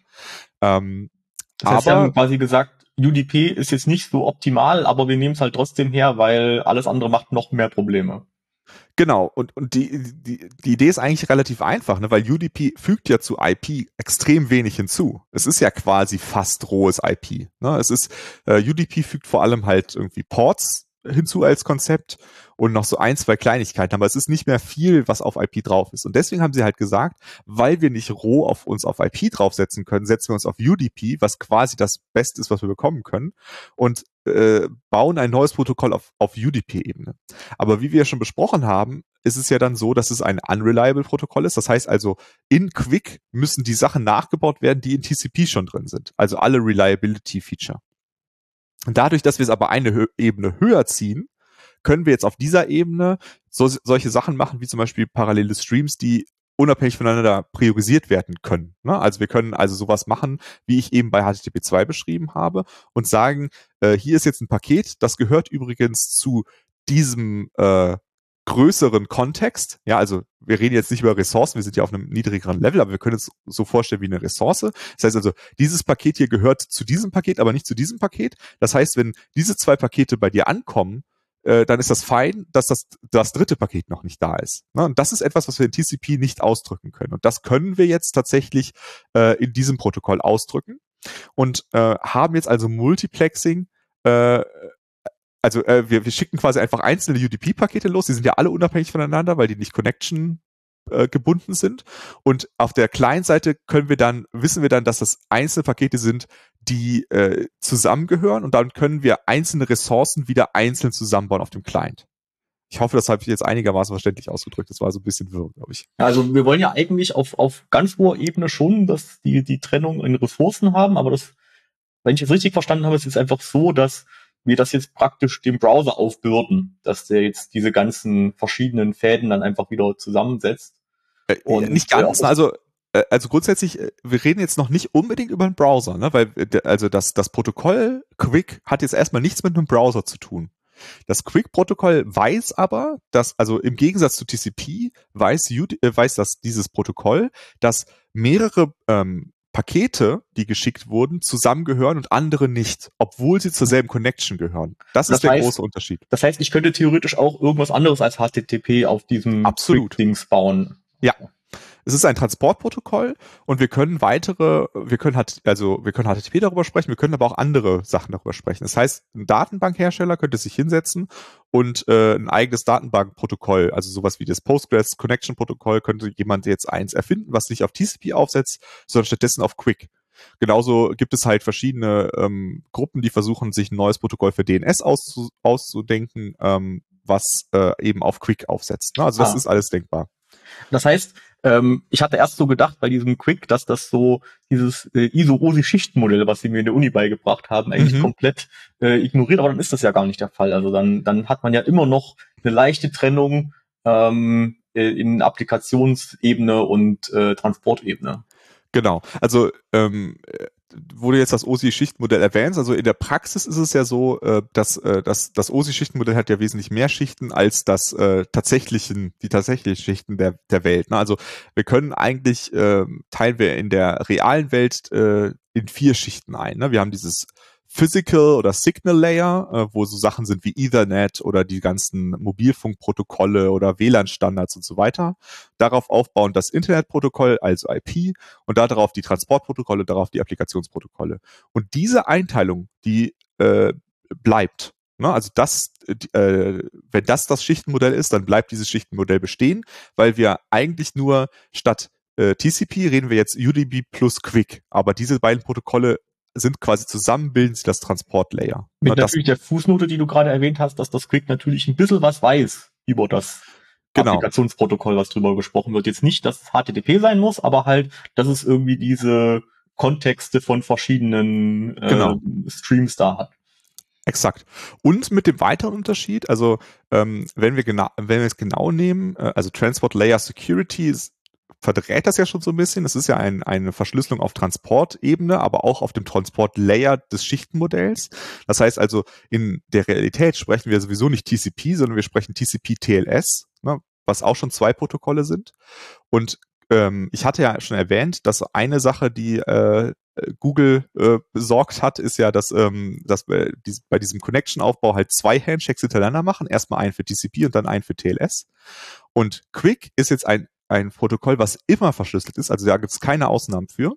Ähm, das heißt, aber, Sie haben quasi gesagt, UDP ist jetzt nicht so optimal, aber wir nehmen es halt trotzdem her, weil alles andere macht noch mehr Probleme. Genau, und, und die, die, die Idee ist eigentlich relativ einfach, ne? weil UDP fügt ja zu IP extrem wenig hinzu. Es ist ja quasi fast rohes IP. Ne? Es ist, äh, UDP fügt vor allem halt irgendwie Ports hinzu als Konzept und noch so ein, zwei Kleinigkeiten, aber es ist nicht mehr viel, was auf IP drauf ist. Und deswegen haben sie halt gesagt, weil wir nicht roh auf uns auf IP draufsetzen können, setzen wir uns auf UDP, was quasi das Beste ist, was wir bekommen können und äh, bauen ein neues Protokoll auf, auf UDP-Ebene. Aber wie wir schon besprochen haben, ist es ja dann so, dass es ein unreliable Protokoll ist. Das heißt also, in Quick müssen die Sachen nachgebaut werden, die in TCP schon drin sind. Also alle Reliability-Feature. Dadurch, dass wir es aber eine Hö Ebene höher ziehen, können wir jetzt auf dieser Ebene so, solche Sachen machen, wie zum Beispiel parallele Streams, die unabhängig voneinander priorisiert werden können. Ne? Also wir können also sowas machen, wie ich eben bei HTTP 2 beschrieben habe und sagen, äh, hier ist jetzt ein Paket, das gehört übrigens zu diesem äh, größeren Kontext. Ja, also wir reden jetzt nicht über Ressourcen, wir sind ja auf einem niedrigeren Level, aber wir können es so vorstellen wie eine Ressource. Das heißt also, dieses Paket hier gehört zu diesem Paket, aber nicht zu diesem Paket. Das heißt, wenn diese zwei Pakete bei dir ankommen, äh, dann ist das fein, dass das, das dritte Paket noch nicht da ist. Ne? Und das ist etwas, was wir in TCP nicht ausdrücken können. Und das können wir jetzt tatsächlich äh, in diesem Protokoll ausdrücken und äh, haben jetzt also Multiplexing äh, also äh, wir, wir schicken quasi einfach einzelne UDP-Pakete los, die sind ja alle unabhängig voneinander, weil die nicht Connection äh, gebunden sind. Und auf der Client-Seite können wir dann, wissen wir dann, dass das einzelne Pakete sind, die äh, zusammengehören und dann können wir einzelne Ressourcen wieder einzeln zusammenbauen auf dem Client. Ich hoffe, das habe ich jetzt einigermaßen verständlich ausgedrückt. Das war so ein bisschen wirr, glaube ich. Also wir wollen ja eigentlich auf, auf ganz hoher Ebene schon, dass die, die Trennung in Ressourcen haben, aber das, wenn ich es richtig verstanden habe, ist es einfach so, dass wir das jetzt praktisch dem Browser aufbürden, dass der jetzt diese ganzen verschiedenen Fäden dann einfach wieder zusammensetzt. Äh, und nicht ganz, äh, also äh, also grundsätzlich, äh, wir reden jetzt noch nicht unbedingt über einen Browser, ne? weil also das, das Protokoll Quick hat jetzt erstmal nichts mit einem Browser zu tun. Das Quick-Protokoll weiß aber, dass, also im Gegensatz zu TCP, weiß, weiß das dieses Protokoll, dass mehrere ähm, Pakete, die geschickt wurden, zusammengehören und andere nicht, obwohl sie zur selben Connection gehören. Das, das ist der heißt, große Unterschied. Das heißt, ich könnte theoretisch auch irgendwas anderes als HTTP auf diesem Dings bauen. Ja. Es ist ein Transportprotokoll und wir können weitere, wir können halt, also wir können HTTP darüber sprechen, wir können aber auch andere Sachen darüber sprechen. Das heißt, ein Datenbankhersteller könnte sich hinsetzen und äh, ein eigenes Datenbankprotokoll, also sowas wie das Postgres Connection Protokoll, könnte jemand jetzt eins erfinden, was nicht auf TCP aufsetzt, sondern stattdessen auf Quick. Genauso gibt es halt verschiedene ähm, Gruppen, die versuchen, sich ein neues Protokoll für DNS auszu auszudenken, ähm, was äh, eben auf Quick aufsetzt. Ne? Also das ah. ist alles denkbar. Das heißt, ähm, ich hatte erst so gedacht bei diesem Quick, dass das so dieses äh, ISO-OSI-Schichtenmodell, was sie mir in der Uni beigebracht haben, eigentlich mhm. komplett äh, ignoriert, aber dann ist das ja gar nicht der Fall. Also dann, dann hat man ja immer noch eine leichte Trennung ähm, äh, in Applikationsebene und äh, Transportebene. Genau. Also ähm, wo du jetzt das OSI-Schichtenmodell erwähnst, also in der Praxis ist es ja so, äh, dass äh, dass das OSI-Schichtenmodell hat ja wesentlich mehr Schichten als das äh, tatsächlichen, die tatsächlichen Schichten der, der Welt. Ne? Also wir können eigentlich, äh, teilen wir in der realen Welt äh, in vier Schichten ein. Ne? Wir haben dieses Physical oder Signal Layer, äh, wo so Sachen sind wie Ethernet oder die ganzen Mobilfunkprotokolle oder WLAN-Standards und so weiter. Darauf aufbauen das Internetprotokoll, also IP, und darauf die Transportprotokolle, darauf die Applikationsprotokolle. Und diese Einteilung, die äh, bleibt. Ne? Also das, äh, wenn das das Schichtenmodell ist, dann bleibt dieses Schichtenmodell bestehen, weil wir eigentlich nur statt äh, TCP reden wir jetzt UDP plus Quick. Aber diese beiden Protokolle sind quasi zusammen bilden sie das Transportlayer. Mit das, natürlich der Fußnote, die du gerade erwähnt hast, dass das Quick natürlich ein bisschen was weiß über das genau. Applikationsprotokoll, was drüber gesprochen wird. Jetzt nicht, dass es HTTP sein muss, aber halt, dass es irgendwie diese Kontexte von verschiedenen äh, genau. Streams da hat. Exakt. Und mit dem weiteren Unterschied, also ähm, wenn wir genau, wenn wir es genau nehmen, äh, also Transport Layer Security ist verdreht das ja schon so ein bisschen. Es ist ja ein, eine Verschlüsselung auf Transportebene, aber auch auf dem Transportlayer des Schichtenmodells. Das heißt also, in der Realität sprechen wir sowieso nicht TCP, sondern wir sprechen TCP-TLS, ne, was auch schon zwei Protokolle sind. Und ähm, ich hatte ja schon erwähnt, dass eine Sache, die äh, Google äh, besorgt hat, ist ja, dass, ähm, dass wir dies, bei diesem Connection-Aufbau halt zwei Handshakes hintereinander machen. Erstmal einen für TCP und dann einen für TLS. Und Quick ist jetzt ein ein Protokoll, was immer verschlüsselt ist. Also da gibt es keine Ausnahmen für.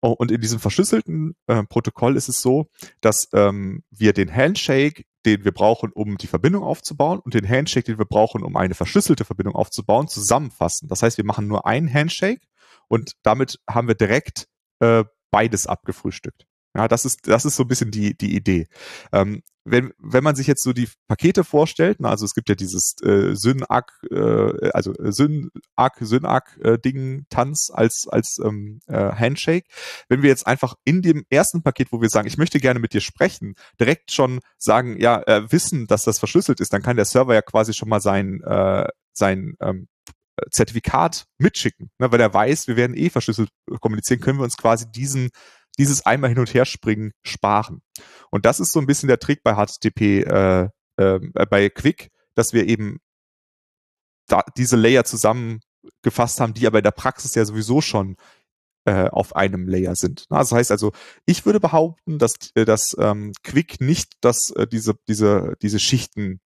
Oh, und in diesem verschlüsselten äh, Protokoll ist es so, dass ähm, wir den Handshake, den wir brauchen, um die Verbindung aufzubauen, und den Handshake, den wir brauchen, um eine verschlüsselte Verbindung aufzubauen, zusammenfassen. Das heißt, wir machen nur einen Handshake und damit haben wir direkt äh, beides abgefrühstückt. Ja, das ist, das ist so ein bisschen die, die Idee. Ähm, wenn, wenn man sich jetzt so die Pakete vorstellt, na, also es gibt ja dieses äh, Synak, äh, also Synak, Synak äh, Ding, Tanz als, als ähm, äh, Handshake. Wenn wir jetzt einfach in dem ersten Paket, wo wir sagen, ich möchte gerne mit dir sprechen, direkt schon sagen, ja, äh, wissen, dass das verschlüsselt ist, dann kann der Server ja quasi schon mal sein, äh, sein ähm, Zertifikat mitschicken, ne, weil er weiß, wir werden eh verschlüsselt kommunizieren, können wir uns quasi diesen dieses einmal hin und her springen sparen. Und das ist so ein bisschen der Trick bei HTTP, äh, äh, bei Quick, dass wir eben da diese Layer zusammengefasst haben, die aber in der Praxis ja sowieso schon äh, auf einem Layer sind. Das heißt also, ich würde behaupten, dass, äh, dass ähm, Quick nicht dass, äh, diese, diese, diese Schichten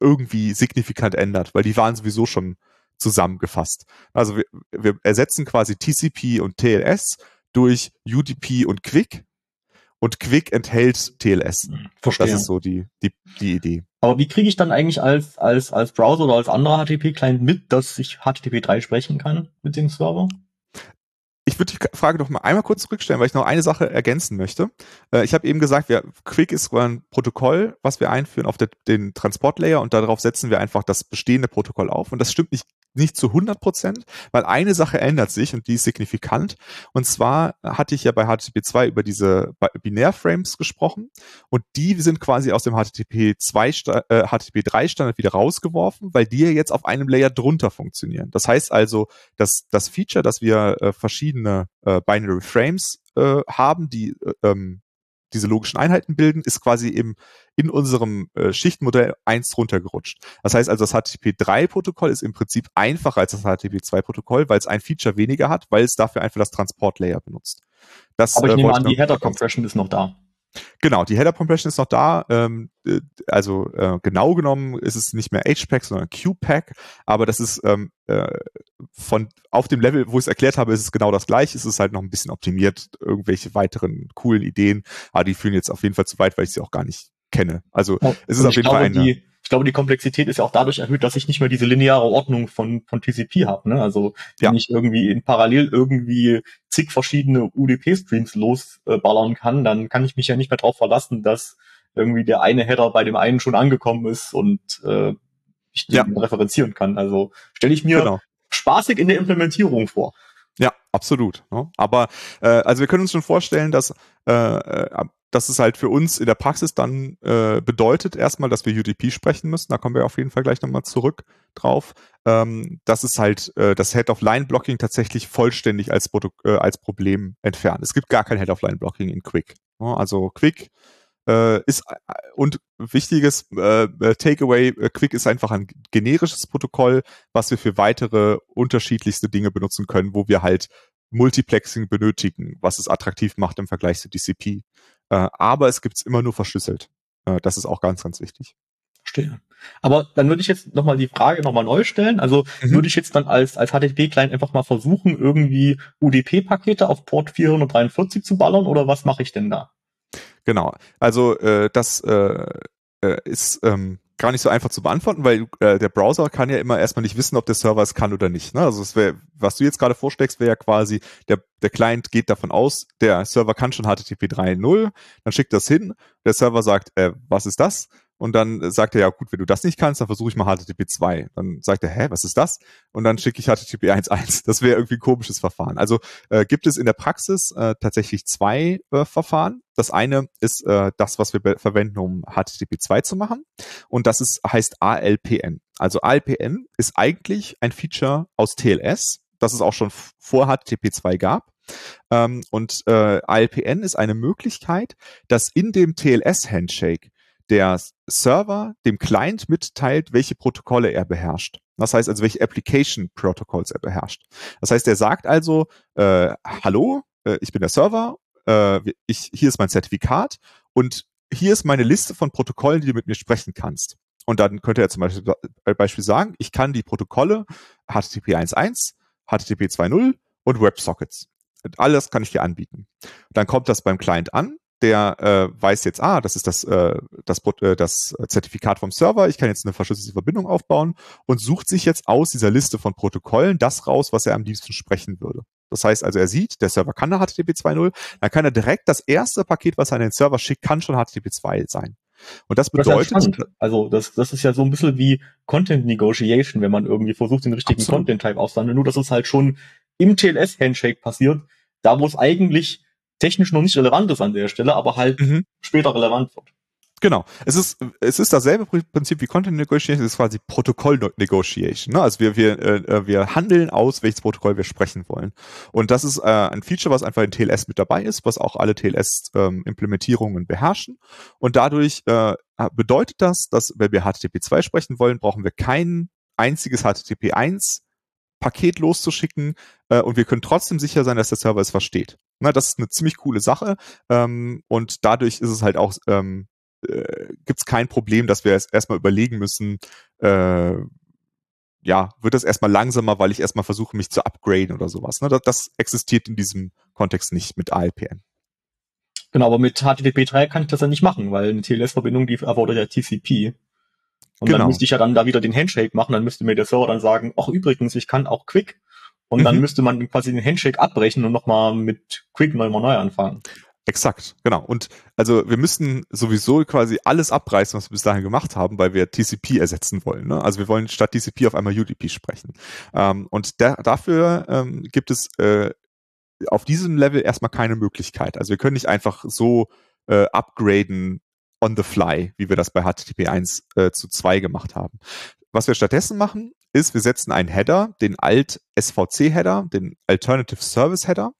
irgendwie signifikant ändert, weil die waren sowieso schon zusammengefasst. Also wir, wir ersetzen quasi TCP und TLS durch UDP und Quick. Und Quick enthält TLS. Verstehe. Das ist so die, die, die Idee. Aber wie kriege ich dann eigentlich als, als, als Browser oder als anderer HTTP-Client mit, dass ich HTTP 3 sprechen kann mit dem Server? Ich würde die Frage noch mal einmal kurz zurückstellen, weil ich noch eine Sache ergänzen möchte. Äh, ich habe eben gesagt, wir, Quick ist ein Protokoll, was wir einführen auf den Transportlayer und darauf setzen wir einfach das bestehende Protokoll auf. Und das stimmt nicht nicht zu 100 Prozent, weil eine Sache ändert sich und die ist signifikant. Und zwar hatte ich ja bei HTTP 2 über diese Binärframes gesprochen und die sind quasi aus dem HTTP 2, äh, HTTP 3 Standard wieder rausgeworfen, weil die ja jetzt auf einem Layer drunter funktionieren. Das heißt also, dass das Feature, dass wir äh, verschiedene äh, Binary Frames äh, haben, die äh, ähm, diese logischen Einheiten bilden, ist quasi im, in unserem äh, Schichtmodell eins runtergerutscht. Das heißt also, das HTTP3-Protokoll ist im Prinzip einfacher als das HTTP2-Protokoll, weil es ein Feature weniger hat, weil es dafür einfach das Transport-Layer benutzt. Das, Aber ich äh, nehme an, die Header-Compression ist noch da. Genau, die Header Compression ist noch da. Ähm, äh, also äh, genau genommen ist es nicht mehr HPAC, sondern QPAC. Aber das ist ähm, äh, von auf dem Level, wo ich es erklärt habe, ist es genau das gleiche. Es ist halt noch ein bisschen optimiert, irgendwelche weiteren coolen Ideen. Aber die führen jetzt auf jeden Fall zu weit, weil ich sie auch gar nicht kenne. Also ja, es ist auf jeden glaube, Fall eine. Die, ich glaube, die Komplexität ist ja auch dadurch erhöht, dass ich nicht mehr diese lineare Ordnung von, von TCP habe. Ne? Also wenn ja. ich irgendwie in parallel irgendwie zig verschiedene UDP-Streams losballern kann, dann kann ich mich ja nicht mehr darauf verlassen, dass irgendwie der eine Header bei dem einen schon angekommen ist und äh, ich den ja. referenzieren kann. Also stelle ich mir genau. spaßig in der Implementierung vor. Ja, absolut. Ne? Aber äh, also wir können uns schon vorstellen, dass äh, äh dass es halt für uns in der Praxis dann äh, bedeutet erstmal, dass wir UDP sprechen müssen. Da kommen wir auf jeden Fall gleich nochmal zurück drauf. Ähm, dass es halt äh, das Head-of-Line-Blocking tatsächlich vollständig als, Produ äh, als Problem entfernt. Es gibt gar kein Head-of-Line-Blocking in Quick. Also Quick äh, ist äh, und wichtiges äh, äh, Takeaway, äh, Quick ist einfach ein generisches Protokoll, was wir für weitere unterschiedlichste Dinge benutzen können, wo wir halt Multiplexing benötigen, was es attraktiv macht im Vergleich zu DCP. Äh, aber es gibt's immer nur verschlüsselt. Äh, das ist auch ganz, ganz wichtig. Verstehe. Aber dann würde ich jetzt nochmal die Frage nochmal neu stellen. Also mhm. würde ich jetzt dann als, als HTTP-Client einfach mal versuchen, irgendwie UDP-Pakete auf Port 443 zu ballern oder was mache ich denn da? Genau. Also äh, das äh, äh ist ähm, gar nicht so einfach zu beantworten, weil äh, der Browser kann ja immer erstmal nicht wissen, ob der Server es kann oder nicht. Ne? Also es wäre, was du jetzt gerade vorschlägst, wäre ja quasi, der, der Client geht davon aus, der Server kann schon HTTP 3.0, dann schickt das hin, der Server sagt, äh, was ist das? Und dann sagt er, ja gut, wenn du das nicht kannst, dann versuche ich mal HTTP 2. Dann sagt er, hä, was ist das? Und dann schicke ich HTTP 1.1. Das wäre irgendwie ein komisches Verfahren. Also äh, gibt es in der Praxis äh, tatsächlich zwei äh, Verfahren. Das eine ist äh, das, was wir verwenden, um HTTP 2 zu machen. Und das ist, heißt ALPN. Also ALPN ist eigentlich ein Feature aus TLS, das es auch schon vor HTTP 2 gab. Ähm, und äh, ALPN ist eine Möglichkeit, dass in dem TLS-Handshake der Server dem Client mitteilt, welche Protokolle er beherrscht. Das heißt also, welche Application Protocols er beherrscht. Das heißt, er sagt also, äh, hallo, äh, ich bin der Server, äh, ich, hier ist mein Zertifikat und hier ist meine Liste von Protokollen, die du mit mir sprechen kannst. Und dann könnte er zum Beispiel, äh, Beispiel sagen, ich kann die Protokolle HTTP 1.1, HTTP 2.0 und WebSockets. Alles kann ich dir anbieten. Dann kommt das beim Client an der äh, weiß jetzt, ah, das ist das, äh, das, äh, das Zertifikat vom Server, ich kann jetzt eine verschlüsselte Verbindung aufbauen und sucht sich jetzt aus dieser Liste von Protokollen das raus, was er am liebsten sprechen würde. Das heißt also, er sieht, der Server kann eine HTTP 2.0, dann kann er direkt das erste Paket, was er an den Server schickt, kann schon HTTP 2 sein. Und das bedeutet. Das also das, das ist ja so ein bisschen wie Content Negotiation, wenn man irgendwie versucht, den richtigen Content-Type auszuhandeln. Nur dass es halt schon im TLS-Handshake passiert, da wo es eigentlich technisch noch nicht relevant ist an der Stelle, aber halt mhm. später relevant wird. Genau. Es ist, es ist dasselbe Prinzip wie Content Negotiation, es ist quasi Protokoll Negotiation. Ne? Also wir, wir, äh, wir handeln aus, welches Protokoll wir sprechen wollen. Und das ist äh, ein Feature, was einfach in TLS mit dabei ist, was auch alle TLS-Implementierungen ähm, beherrschen. Und dadurch äh, bedeutet das, dass wenn wir HTTP 2 sprechen wollen, brauchen wir kein einziges HTTP 1 Paket loszuschicken äh, und wir können trotzdem sicher sein, dass der Server es versteht. Na, das ist eine ziemlich coole Sache ähm, und dadurch ist es halt auch, ähm, äh, gibt es kein Problem, dass wir es erstmal überlegen müssen, äh, ja, wird das erstmal langsamer, weil ich erstmal versuche, mich zu upgraden oder sowas. Ne? Das, das existiert in diesem Kontext nicht mit ALPN. Genau, aber mit HTTP 3 kann ich das ja nicht machen, weil eine TLS-Verbindung, die erfordert ja TCP. Und genau. dann müsste ich ja dann da wieder den Handshake machen, dann müsste mir der Server dann sagen, ach übrigens, ich kann auch Quick. Und mhm. dann müsste man quasi den Handshake abbrechen und nochmal mit Quick neu mal neu anfangen. Exakt, genau. Und also wir müssten sowieso quasi alles abreißen, was wir bis dahin gemacht haben, weil wir TCP ersetzen wollen. Ne? Also wir wollen statt TCP auf einmal UDP sprechen. Ähm, und der, dafür ähm, gibt es äh, auf diesem Level erstmal keine Möglichkeit. Also wir können nicht einfach so äh, upgraden on the fly, wie wir das bei HTTP 1 äh, zu 2 gemacht haben. Was wir stattdessen machen, ist, wir setzen einen Header, den Alt SVC Header, den Alternative Service Header,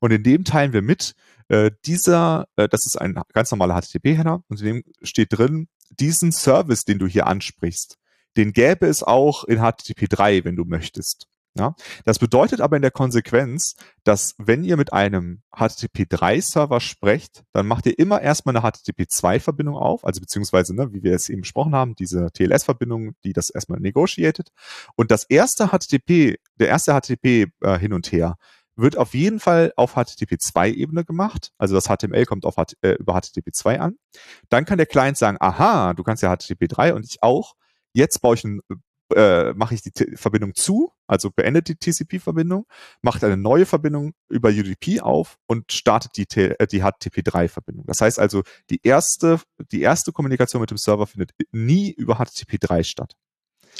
und in dem teilen wir mit, Äh, dieser, äh, das ist ein ganz normaler HTTP-Header und in dem steht drin, diesen Service, den du hier ansprichst, den gäbe es auch in HTTP 3, wenn du möchtest. Ja, das bedeutet aber in der Konsequenz, dass wenn ihr mit einem HTTP3-Server sprecht, dann macht ihr immer erstmal eine HTTP2-Verbindung auf, also beziehungsweise, ne, wie wir es eben besprochen haben, diese TLS-Verbindung, die das erstmal negotiated. Und das erste HTTP, der erste HTTP äh, hin und her, wird auf jeden Fall auf HTTP2-Ebene gemacht. Also das HTML kommt auf, äh, über HTTP2 an. Dann kann der Client sagen, aha, du kannst ja HTTP3 und ich auch. Jetzt baue ich ein äh, mache ich die T Verbindung zu, also beendet die TCP-Verbindung, macht eine neue Verbindung über UDP auf und startet die, T äh, die HTTP3-Verbindung. Das heißt also, die erste, die erste Kommunikation mit dem Server findet nie über HTTP3 statt.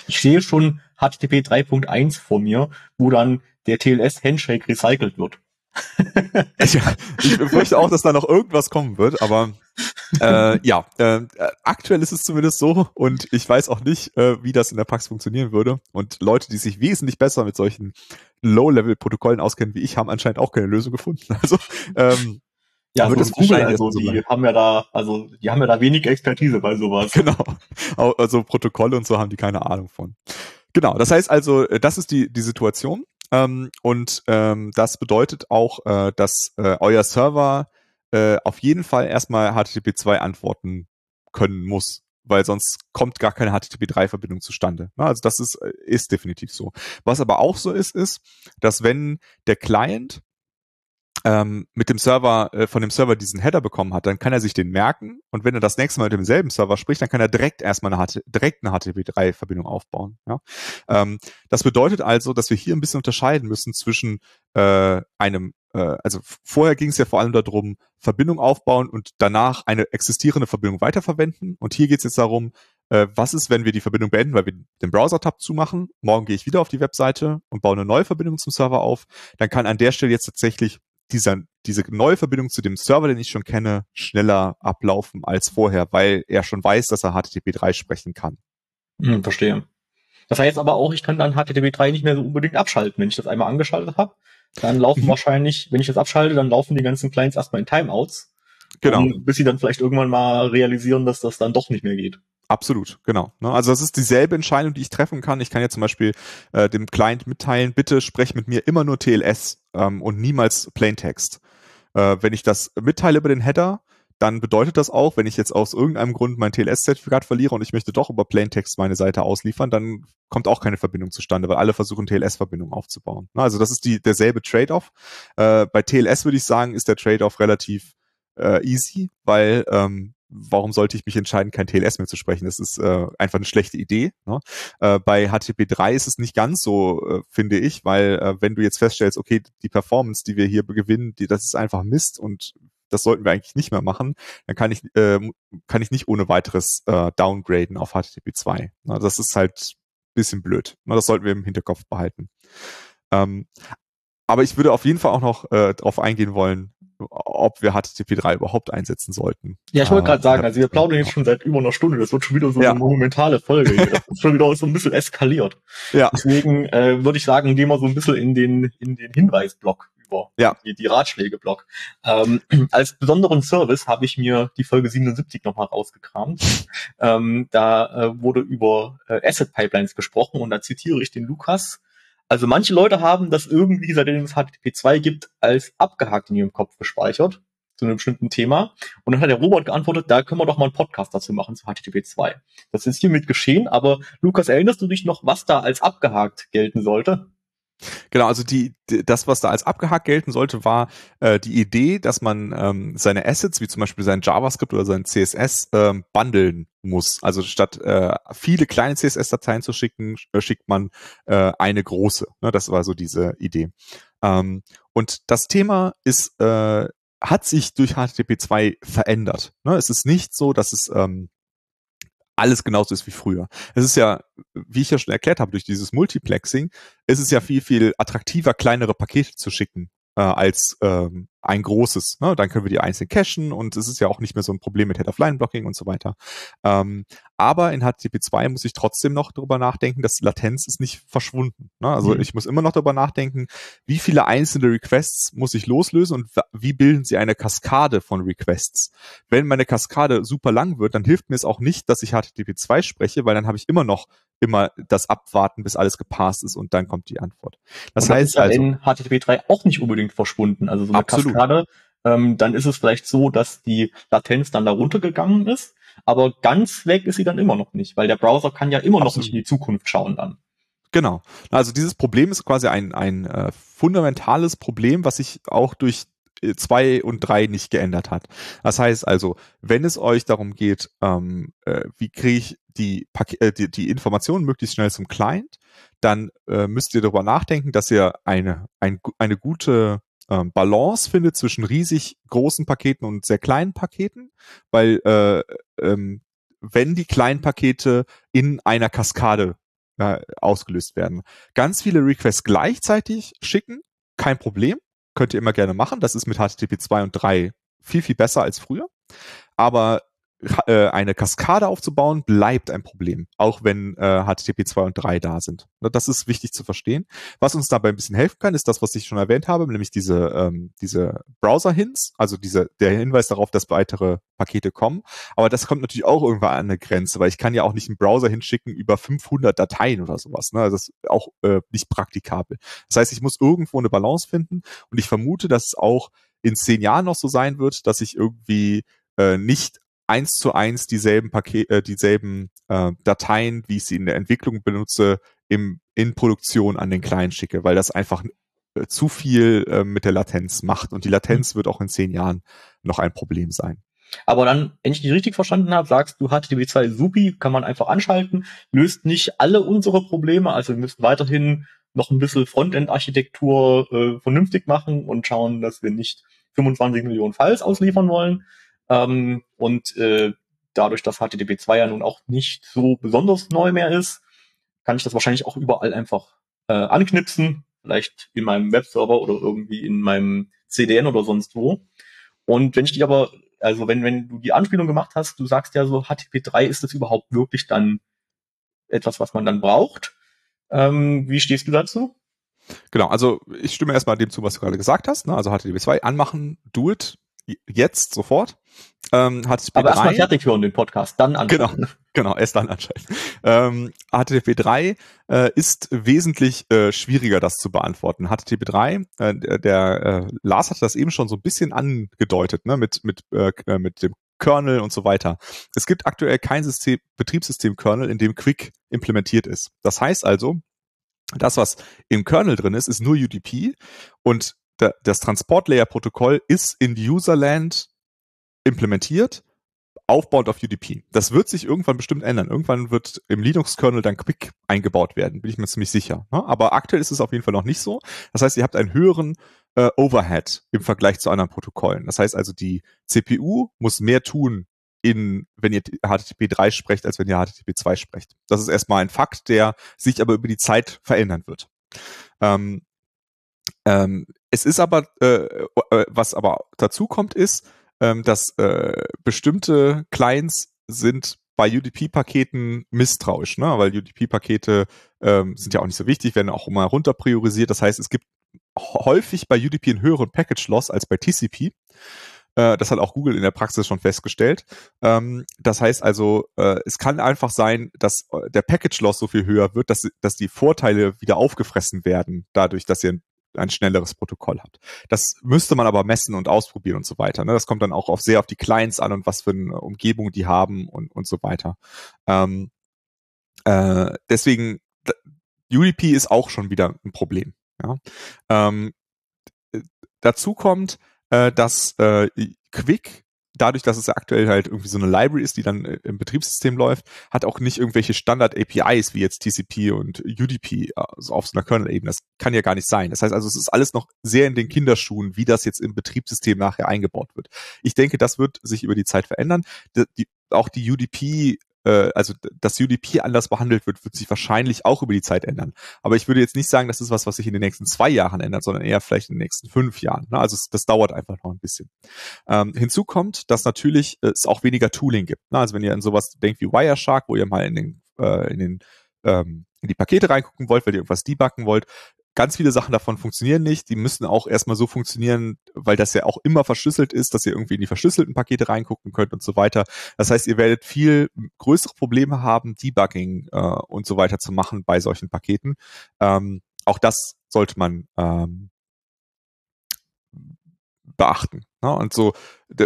Ich sehe schon HTTP 3.1 vor mir, wo dann der TLS-Handshake recycelt wird. ich, ich befürchte auch, dass da noch irgendwas kommen wird, aber äh, ja, äh, aktuell ist es zumindest so und ich weiß auch nicht, äh, wie das in der Praxis funktionieren würde. Und Leute, die sich wesentlich besser mit solchen Low-Level-Protokollen auskennen wie ich, haben anscheinend auch keine Lösung gefunden. Also ähm, ja, wird so Google, also die haben ja da, also die haben ja da wenig Expertise bei sowas. Genau. Also Protokolle und so haben die keine Ahnung von. Genau, das heißt also, äh, das ist die, die Situation. Ähm, und ähm, das bedeutet auch, äh, dass äh, euer Server äh, auf jeden Fall erstmal HTTP 2 antworten können muss, weil sonst kommt gar keine HTTP 3 Verbindung zustande. Na, also das ist, äh, ist definitiv so. Was aber auch so ist, ist, dass wenn der Client ähm, mit dem Server, äh, von dem Server diesen Header bekommen hat, dann kann er sich den merken und wenn er das nächste Mal mit demselben Server spricht, dann kann er direkt erstmal eine, direkt eine HTTP3-Verbindung aufbauen. Ja? Ähm, das bedeutet also, dass wir hier ein bisschen unterscheiden müssen zwischen äh, einem äh, also vorher ging es ja vor allem darum, Verbindung aufbauen und danach eine existierende Verbindung weiterverwenden. Und hier geht es jetzt darum, äh, was ist, wenn wir die Verbindung beenden, weil wir den Browser-Tab zumachen. Morgen gehe ich wieder auf die Webseite und baue eine neue Verbindung zum Server auf. Dann kann an der Stelle jetzt tatsächlich dieser, diese neue Verbindung zu dem Server, den ich schon kenne, schneller ablaufen als vorher, weil er schon weiß, dass er HTTP3 sprechen kann. Hm, verstehe. Das heißt aber auch, ich kann dann HTTP3 nicht mehr so unbedingt abschalten. Wenn ich das einmal angeschaltet habe, dann laufen mhm. wahrscheinlich, wenn ich das abschalte, dann laufen die ganzen Clients erstmal in Timeouts. Genau. Um, bis sie dann vielleicht irgendwann mal realisieren, dass das dann doch nicht mehr geht. Absolut, genau. Ne? Also das ist dieselbe Entscheidung, die ich treffen kann. Ich kann ja zum Beispiel äh, dem Client mitteilen, bitte sprech mit mir immer nur TLS ähm, und niemals Plaintext. Äh, wenn ich das mitteile über den Header, dann bedeutet das auch, wenn ich jetzt aus irgendeinem Grund mein TLS-Zertifikat verliere und ich möchte doch über Plaintext meine Seite ausliefern, dann kommt auch keine Verbindung zustande, weil alle versuchen TLS-Verbindungen aufzubauen. Also das ist die derselbe Trade-off. Äh, bei TLS würde ich sagen, ist der Trade-off relativ äh, easy, weil ähm, warum sollte ich mich entscheiden, kein TLS mehr zu sprechen? Das ist äh, einfach eine schlechte Idee. Ne? Äh, bei HTTP3 ist es nicht ganz so, äh, finde ich, weil äh, wenn du jetzt feststellst, okay, die Performance, die wir hier gewinnen, die, das ist einfach Mist und das sollten wir eigentlich nicht mehr machen, dann kann ich, äh, kann ich nicht ohne weiteres äh, downgraden auf HTTP2. Na, das ist halt bisschen blöd. Na, das sollten wir im Hinterkopf behalten. Ähm, aber ich würde auf jeden Fall auch noch äh, darauf eingehen wollen, ob wir HTTP3 überhaupt einsetzen sollten. Ja, ich wollte äh, gerade sagen, also wir plaudern jetzt schon seit über einer Stunde. Das wird schon wieder so ja. eine monumentale Folge. Das ist schon wieder so ein bisschen eskaliert. Ja. Deswegen äh, würde ich sagen, gehen wir so ein bisschen in den in den Hinweisblock über. Ja. Die, die Ratschlägeblock. Ähm, als besonderen Service habe ich mir die Folge 77 nochmal rausgekramt. ähm, da äh, wurde über äh, Asset Pipelines gesprochen und da zitiere ich den Lukas also manche Leute haben das irgendwie, seitdem es HTTP 2 gibt, als abgehakt in ihrem Kopf gespeichert zu einem bestimmten Thema. Und dann hat der Robot geantwortet, da können wir doch mal einen Podcast dazu machen zu HTTP 2. Das ist hiermit geschehen, aber Lukas, erinnerst du dich noch, was da als abgehakt gelten sollte? Genau, also die, das, was da als abgehakt gelten sollte, war äh, die Idee, dass man ähm, seine Assets, wie zum Beispiel sein JavaScript oder sein CSS, ähm, bundeln muss. Also statt äh, viele kleine CSS-Dateien zu schicken, äh, schickt man äh, eine große. Ne? Das war so diese Idee. Ähm, und das Thema ist, äh, hat sich durch HTTP 2 verändert. Ne? Es ist nicht so, dass es ähm, alles genauso ist wie früher. Es ist ja, wie ich ja schon erklärt habe, durch dieses Multiplexing, ist es ja viel, viel attraktiver, kleinere Pakete zu schicken, äh, als, ähm, ein großes. Ne? Dann können wir die einzeln cachen und es ist ja auch nicht mehr so ein Problem mit Head-of-Line-Blocking und so weiter. Ähm, aber in HTTP 2 muss ich trotzdem noch darüber nachdenken, dass die Latenz ist nicht verschwunden. Ne? Also mhm. ich muss immer noch darüber nachdenken, wie viele einzelne Requests muss ich loslösen und wie bilden sie eine Kaskade von Requests. Wenn meine Kaskade super lang wird, dann hilft mir es auch nicht, dass ich HTTP 2 spreche, weil dann habe ich immer noch immer das abwarten, bis alles gepasst ist und dann kommt die Antwort. Das, das heißt ist also in HTTP 3 auch nicht unbedingt verschwunden. Also so eine absolut. Kaskade, ähm, dann ist es vielleicht so, dass die Latenz dann da runtergegangen ist, aber ganz weg ist sie dann immer noch nicht, weil der Browser kann ja immer absolut. noch nicht in die Zukunft schauen dann. Genau. Also dieses Problem ist quasi ein, ein äh, fundamentales Problem, was sich auch durch äh, zwei und drei nicht geändert hat. Das heißt also, wenn es euch darum geht, ähm, äh, wie kriege ich die, äh, die, die Informationen möglichst schnell zum Client, dann äh, müsst ihr darüber nachdenken, dass ihr eine, ein, eine gute ähm, Balance findet zwischen riesig großen Paketen und sehr kleinen Paketen, weil äh, ähm, wenn die kleinen Pakete in einer Kaskade äh, ausgelöst werden, ganz viele Requests gleichzeitig schicken, kein Problem, könnt ihr immer gerne machen. Das ist mit HTTP 2 und 3 viel, viel besser als früher. Aber eine Kaskade aufzubauen, bleibt ein Problem, auch wenn äh, HTTP 2 und 3 da sind. Das ist wichtig zu verstehen. Was uns dabei ein bisschen helfen kann, ist das, was ich schon erwähnt habe, nämlich diese, ähm, diese Browser-Hints, also diese, der Hinweis darauf, dass weitere Pakete kommen. Aber das kommt natürlich auch irgendwann an eine Grenze, weil ich kann ja auch nicht einen Browser hinschicken über 500 Dateien oder sowas. Ne? Also das ist auch äh, nicht praktikabel. Das heißt, ich muss irgendwo eine Balance finden und ich vermute, dass es auch in zehn Jahren noch so sein wird, dass ich irgendwie äh, nicht eins zu eins dieselben Paket, äh, dieselben äh, Dateien, wie ich sie in der Entwicklung benutze, im, in Produktion an den Client schicke, weil das einfach äh, zu viel äh, mit der Latenz macht. Und die Latenz wird auch in zehn Jahren noch ein Problem sein. Aber dann, wenn ich dich richtig verstanden habe, sagst du, HTTP2 Supi kann man einfach anschalten, löst nicht alle unsere Probleme. Also wir müssen weiterhin noch ein bisschen Frontend-Architektur äh, vernünftig machen und schauen, dass wir nicht 25 Millionen Files ausliefern wollen. Ähm, und äh, dadurch, dass HTTP 2 ja nun auch nicht so besonders neu mehr ist, kann ich das wahrscheinlich auch überall einfach äh, anknipsen, vielleicht in meinem Webserver oder irgendwie in meinem CDN oder sonst wo. Und wenn ich dich aber, also wenn, wenn du die Anspielung gemacht hast, du sagst ja so, HTTP 3 ist das überhaupt wirklich dann etwas, was man dann braucht. Ähm, wie stehst du dazu? Genau, also ich stimme erstmal dem zu, was du gerade gesagt hast. Ne? Also HTTP 2 anmachen, do it, jetzt, sofort. Ähm, HTTP Aber erstmal fertig hören den Podcast, dann anschalten. Genau, genau, erst dann anschalten. Ähm, HTTP 3 äh, ist wesentlich äh, schwieriger, das zu beantworten. HTTP 3, äh, der äh, Lars hat das eben schon so ein bisschen angedeutet, ne, mit, mit, äh, äh, mit dem Kernel und so weiter. Es gibt aktuell kein System, Betriebssystem-Kernel, in dem Quick implementiert ist. Das heißt also, das, was im Kernel drin ist, ist nur UDP und das Transport-Layer-Protokoll ist in Userland implementiert, aufbauend auf UDP. Das wird sich irgendwann bestimmt ändern. Irgendwann wird im Linux-Kernel dann Quick eingebaut werden, bin ich mir ziemlich sicher. Ne? Aber aktuell ist es auf jeden Fall noch nicht so. Das heißt, ihr habt einen höheren äh, Overhead im Vergleich zu anderen Protokollen. Das heißt also, die CPU muss mehr tun, in, wenn ihr HTTP 3 sprecht, als wenn ihr HTTP 2 sprecht. Das ist erstmal ein Fakt, der sich aber über die Zeit verändern wird. Ähm, ähm, es ist aber, äh, äh, was aber dazu kommt, ist, ähm, dass äh, bestimmte Clients sind bei UDP-Paketen misstrauisch, ne? weil UDP-Pakete ähm, sind ja auch nicht so wichtig, werden auch immer runter priorisiert. Das heißt, es gibt häufig bei UDP einen höheren Package-Loss als bei TCP. Äh, das hat auch Google in der Praxis schon festgestellt. Ähm, das heißt also, äh, es kann einfach sein, dass äh, der Package-Loss so viel höher wird, dass, dass die Vorteile wieder aufgefressen werden, dadurch, dass ihr ein schnelleres Protokoll habt. Das müsste man aber messen und ausprobieren und so weiter. Ne? Das kommt dann auch auf sehr auf die Clients an und was für eine Umgebung die haben und, und so weiter. Ähm, äh, deswegen, UDP ist auch schon wieder ein Problem. Ja? Ähm, dazu kommt, äh, dass äh, Quick dadurch, dass es aktuell halt irgendwie so eine Library ist, die dann äh, im Betriebssystem läuft, hat auch nicht irgendwelche Standard-APIs wie jetzt TCP und UDP also auf so einer Kernel-Ebene. Das kann ja gar nicht sein. Das heißt also, es ist alles noch sehr in den Kinderschuhen, wie das jetzt im Betriebssystem nachher eingebaut wird. Ich denke, das wird sich über die Zeit verändern. Die, die, auch die UDP äh, also dass UDP anders behandelt wird, wird sich wahrscheinlich auch über die Zeit ändern. Aber ich würde jetzt nicht sagen, das ist was, was sich in den nächsten zwei Jahren ändert, sondern eher vielleicht in den nächsten fünf Jahren. Ne? Also es, das dauert einfach noch ein bisschen. Ähm, hinzu kommt, dass natürlich äh, es auch weniger Tooling gibt. Ne? Also wenn ihr an sowas denkt wie Wireshark, wo ihr mal in den, äh, in den ähm, in die Pakete reingucken wollt, weil ihr irgendwas debuggen wollt, ganz viele Sachen davon funktionieren nicht. Die müssen auch erstmal so funktionieren, weil das ja auch immer verschlüsselt ist, dass ihr irgendwie in die verschlüsselten Pakete reingucken könnt und so weiter. Das heißt, ihr werdet viel größere Probleme haben, Debugging äh, und so weiter zu machen bei solchen Paketen. Ähm, auch das sollte man ähm, beachten. Ne? Und so,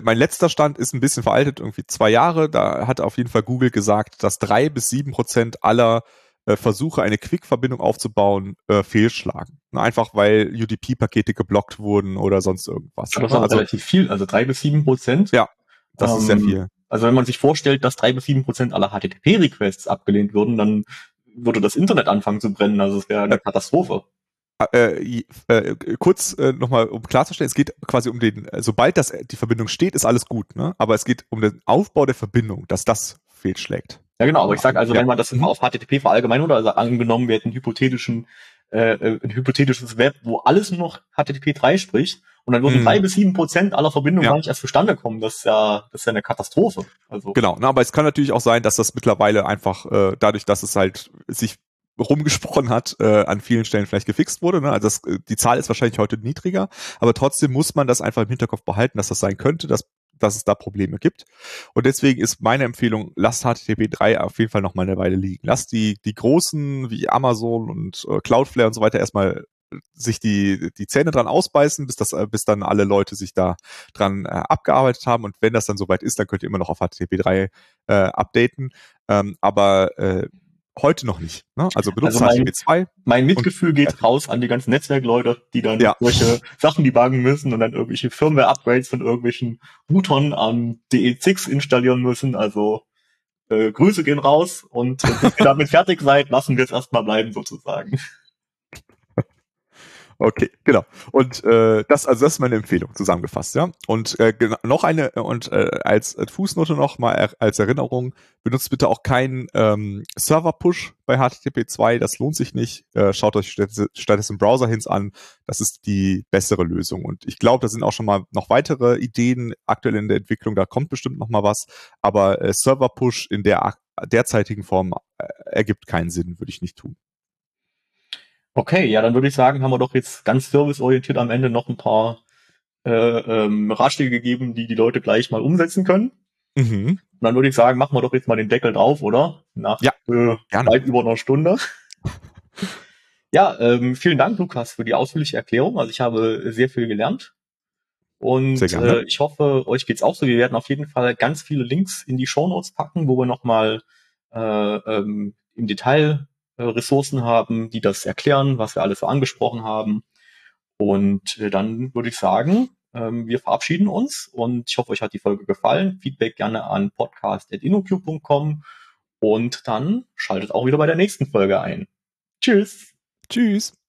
mein letzter Stand ist ein bisschen veraltet, irgendwie zwei Jahre. Da hat auf jeden Fall Google gesagt, dass drei bis sieben Prozent aller äh, Versuche, eine Quick-Verbindung aufzubauen, äh, fehlschlagen. Einfach weil UDP-Pakete geblockt wurden oder sonst irgendwas. Das ist also, relativ viel, also drei bis sieben Prozent. Ja, das ähm, ist sehr ähm, viel. Also wenn man sich vorstellt, dass drei bis sieben Prozent aller HTTP-Requests abgelehnt würden, dann würde das Internet anfangen zu brennen. Also es wäre eine Katastrophe. Äh, äh, kurz äh, nochmal, um klarzustellen, es geht quasi um den, äh, sobald das die Verbindung steht, ist alles gut, ne? Aber es geht um den Aufbau der Verbindung, dass das fehlschlägt. Ja, genau, aber ich sage also, ja. wenn man das mhm. auf HTTP verallgemeinert oder also angenommen, wir hätten hypothetischen, äh, äh, ein hypothetisches Web, wo alles nur noch HTTP 3 spricht und dann würden mhm. drei bis sieben Prozent aller Verbindungen ja. gar nicht erst zustande kommen. Das ist ja, das ist ja eine Katastrophe. Also. Genau, na, aber es kann natürlich auch sein, dass das mittlerweile einfach äh, dadurch, dass es halt sich rumgesprochen hat, äh, an vielen Stellen vielleicht gefixt wurde. Ne? Also das, äh, die Zahl ist wahrscheinlich heute niedriger, aber trotzdem muss man das einfach im Hinterkopf behalten, dass das sein könnte, dass dass es da Probleme gibt. Und deswegen ist meine Empfehlung, lasst HTTP 3 auf jeden Fall noch mal eine Weile liegen. Lasst die, die großen wie Amazon und äh, Cloudflare und so weiter erstmal sich die, die Zähne dran ausbeißen, bis das, bis dann alle Leute sich da dran äh, abgearbeitet haben. Und wenn das dann soweit ist, dann könnt ihr immer noch auf HTTP 3 äh, updaten. Ähm, aber äh, heute noch nicht. Ne? Also benutzt also mein, 2. Mein Mitgefühl geht raus an die ganzen Netzwerkleute, die dann ja. solche Sachen debuggen müssen und dann irgendwelche Firmware-Upgrades von irgendwelchen Routern am DE6 installieren müssen. Also äh, Grüße gehen raus und bis ihr damit fertig seid, lassen wir es erstmal bleiben sozusagen. Okay, genau. Und äh, das, also das ist meine Empfehlung zusammengefasst, ja. Und äh, noch eine und äh, als Fußnote noch mal als Erinnerung: Benutzt bitte auch keinen ähm, Server-Push bei HTTP 2. Das lohnt sich nicht. Äh, schaut euch stattdessen Browser-Hints an. Das ist die bessere Lösung. Und ich glaube, da sind auch schon mal noch weitere Ideen aktuell in der Entwicklung. Da kommt bestimmt noch mal was. Aber äh, Server-Push in der derzeitigen Form äh, ergibt keinen Sinn, würde ich nicht tun. Okay, ja, dann würde ich sagen, haben wir doch jetzt ganz serviceorientiert am Ende noch ein paar äh, ähm, Ratschläge gegeben, die die Leute gleich mal umsetzen können. Mhm. Und dann würde ich sagen, machen wir doch jetzt mal den Deckel drauf, oder? Nach ja, äh, weit über einer Stunde. ja, ähm, vielen Dank, Lukas, für die ausführliche Erklärung. Also ich habe sehr viel gelernt. Und äh, ich hoffe, euch geht's auch so. Wir werden auf jeden Fall ganz viele Links in die Show Notes packen, wo wir nochmal äh, ähm, im Detail Ressourcen haben, die das erklären, was wir alles so angesprochen haben. Und äh, dann würde ich sagen, ähm, wir verabschieden uns und ich hoffe, euch hat die Folge gefallen. Feedback gerne an podcast.innoq.com und dann schaltet auch wieder bei der nächsten Folge ein. Tschüss. Tschüss.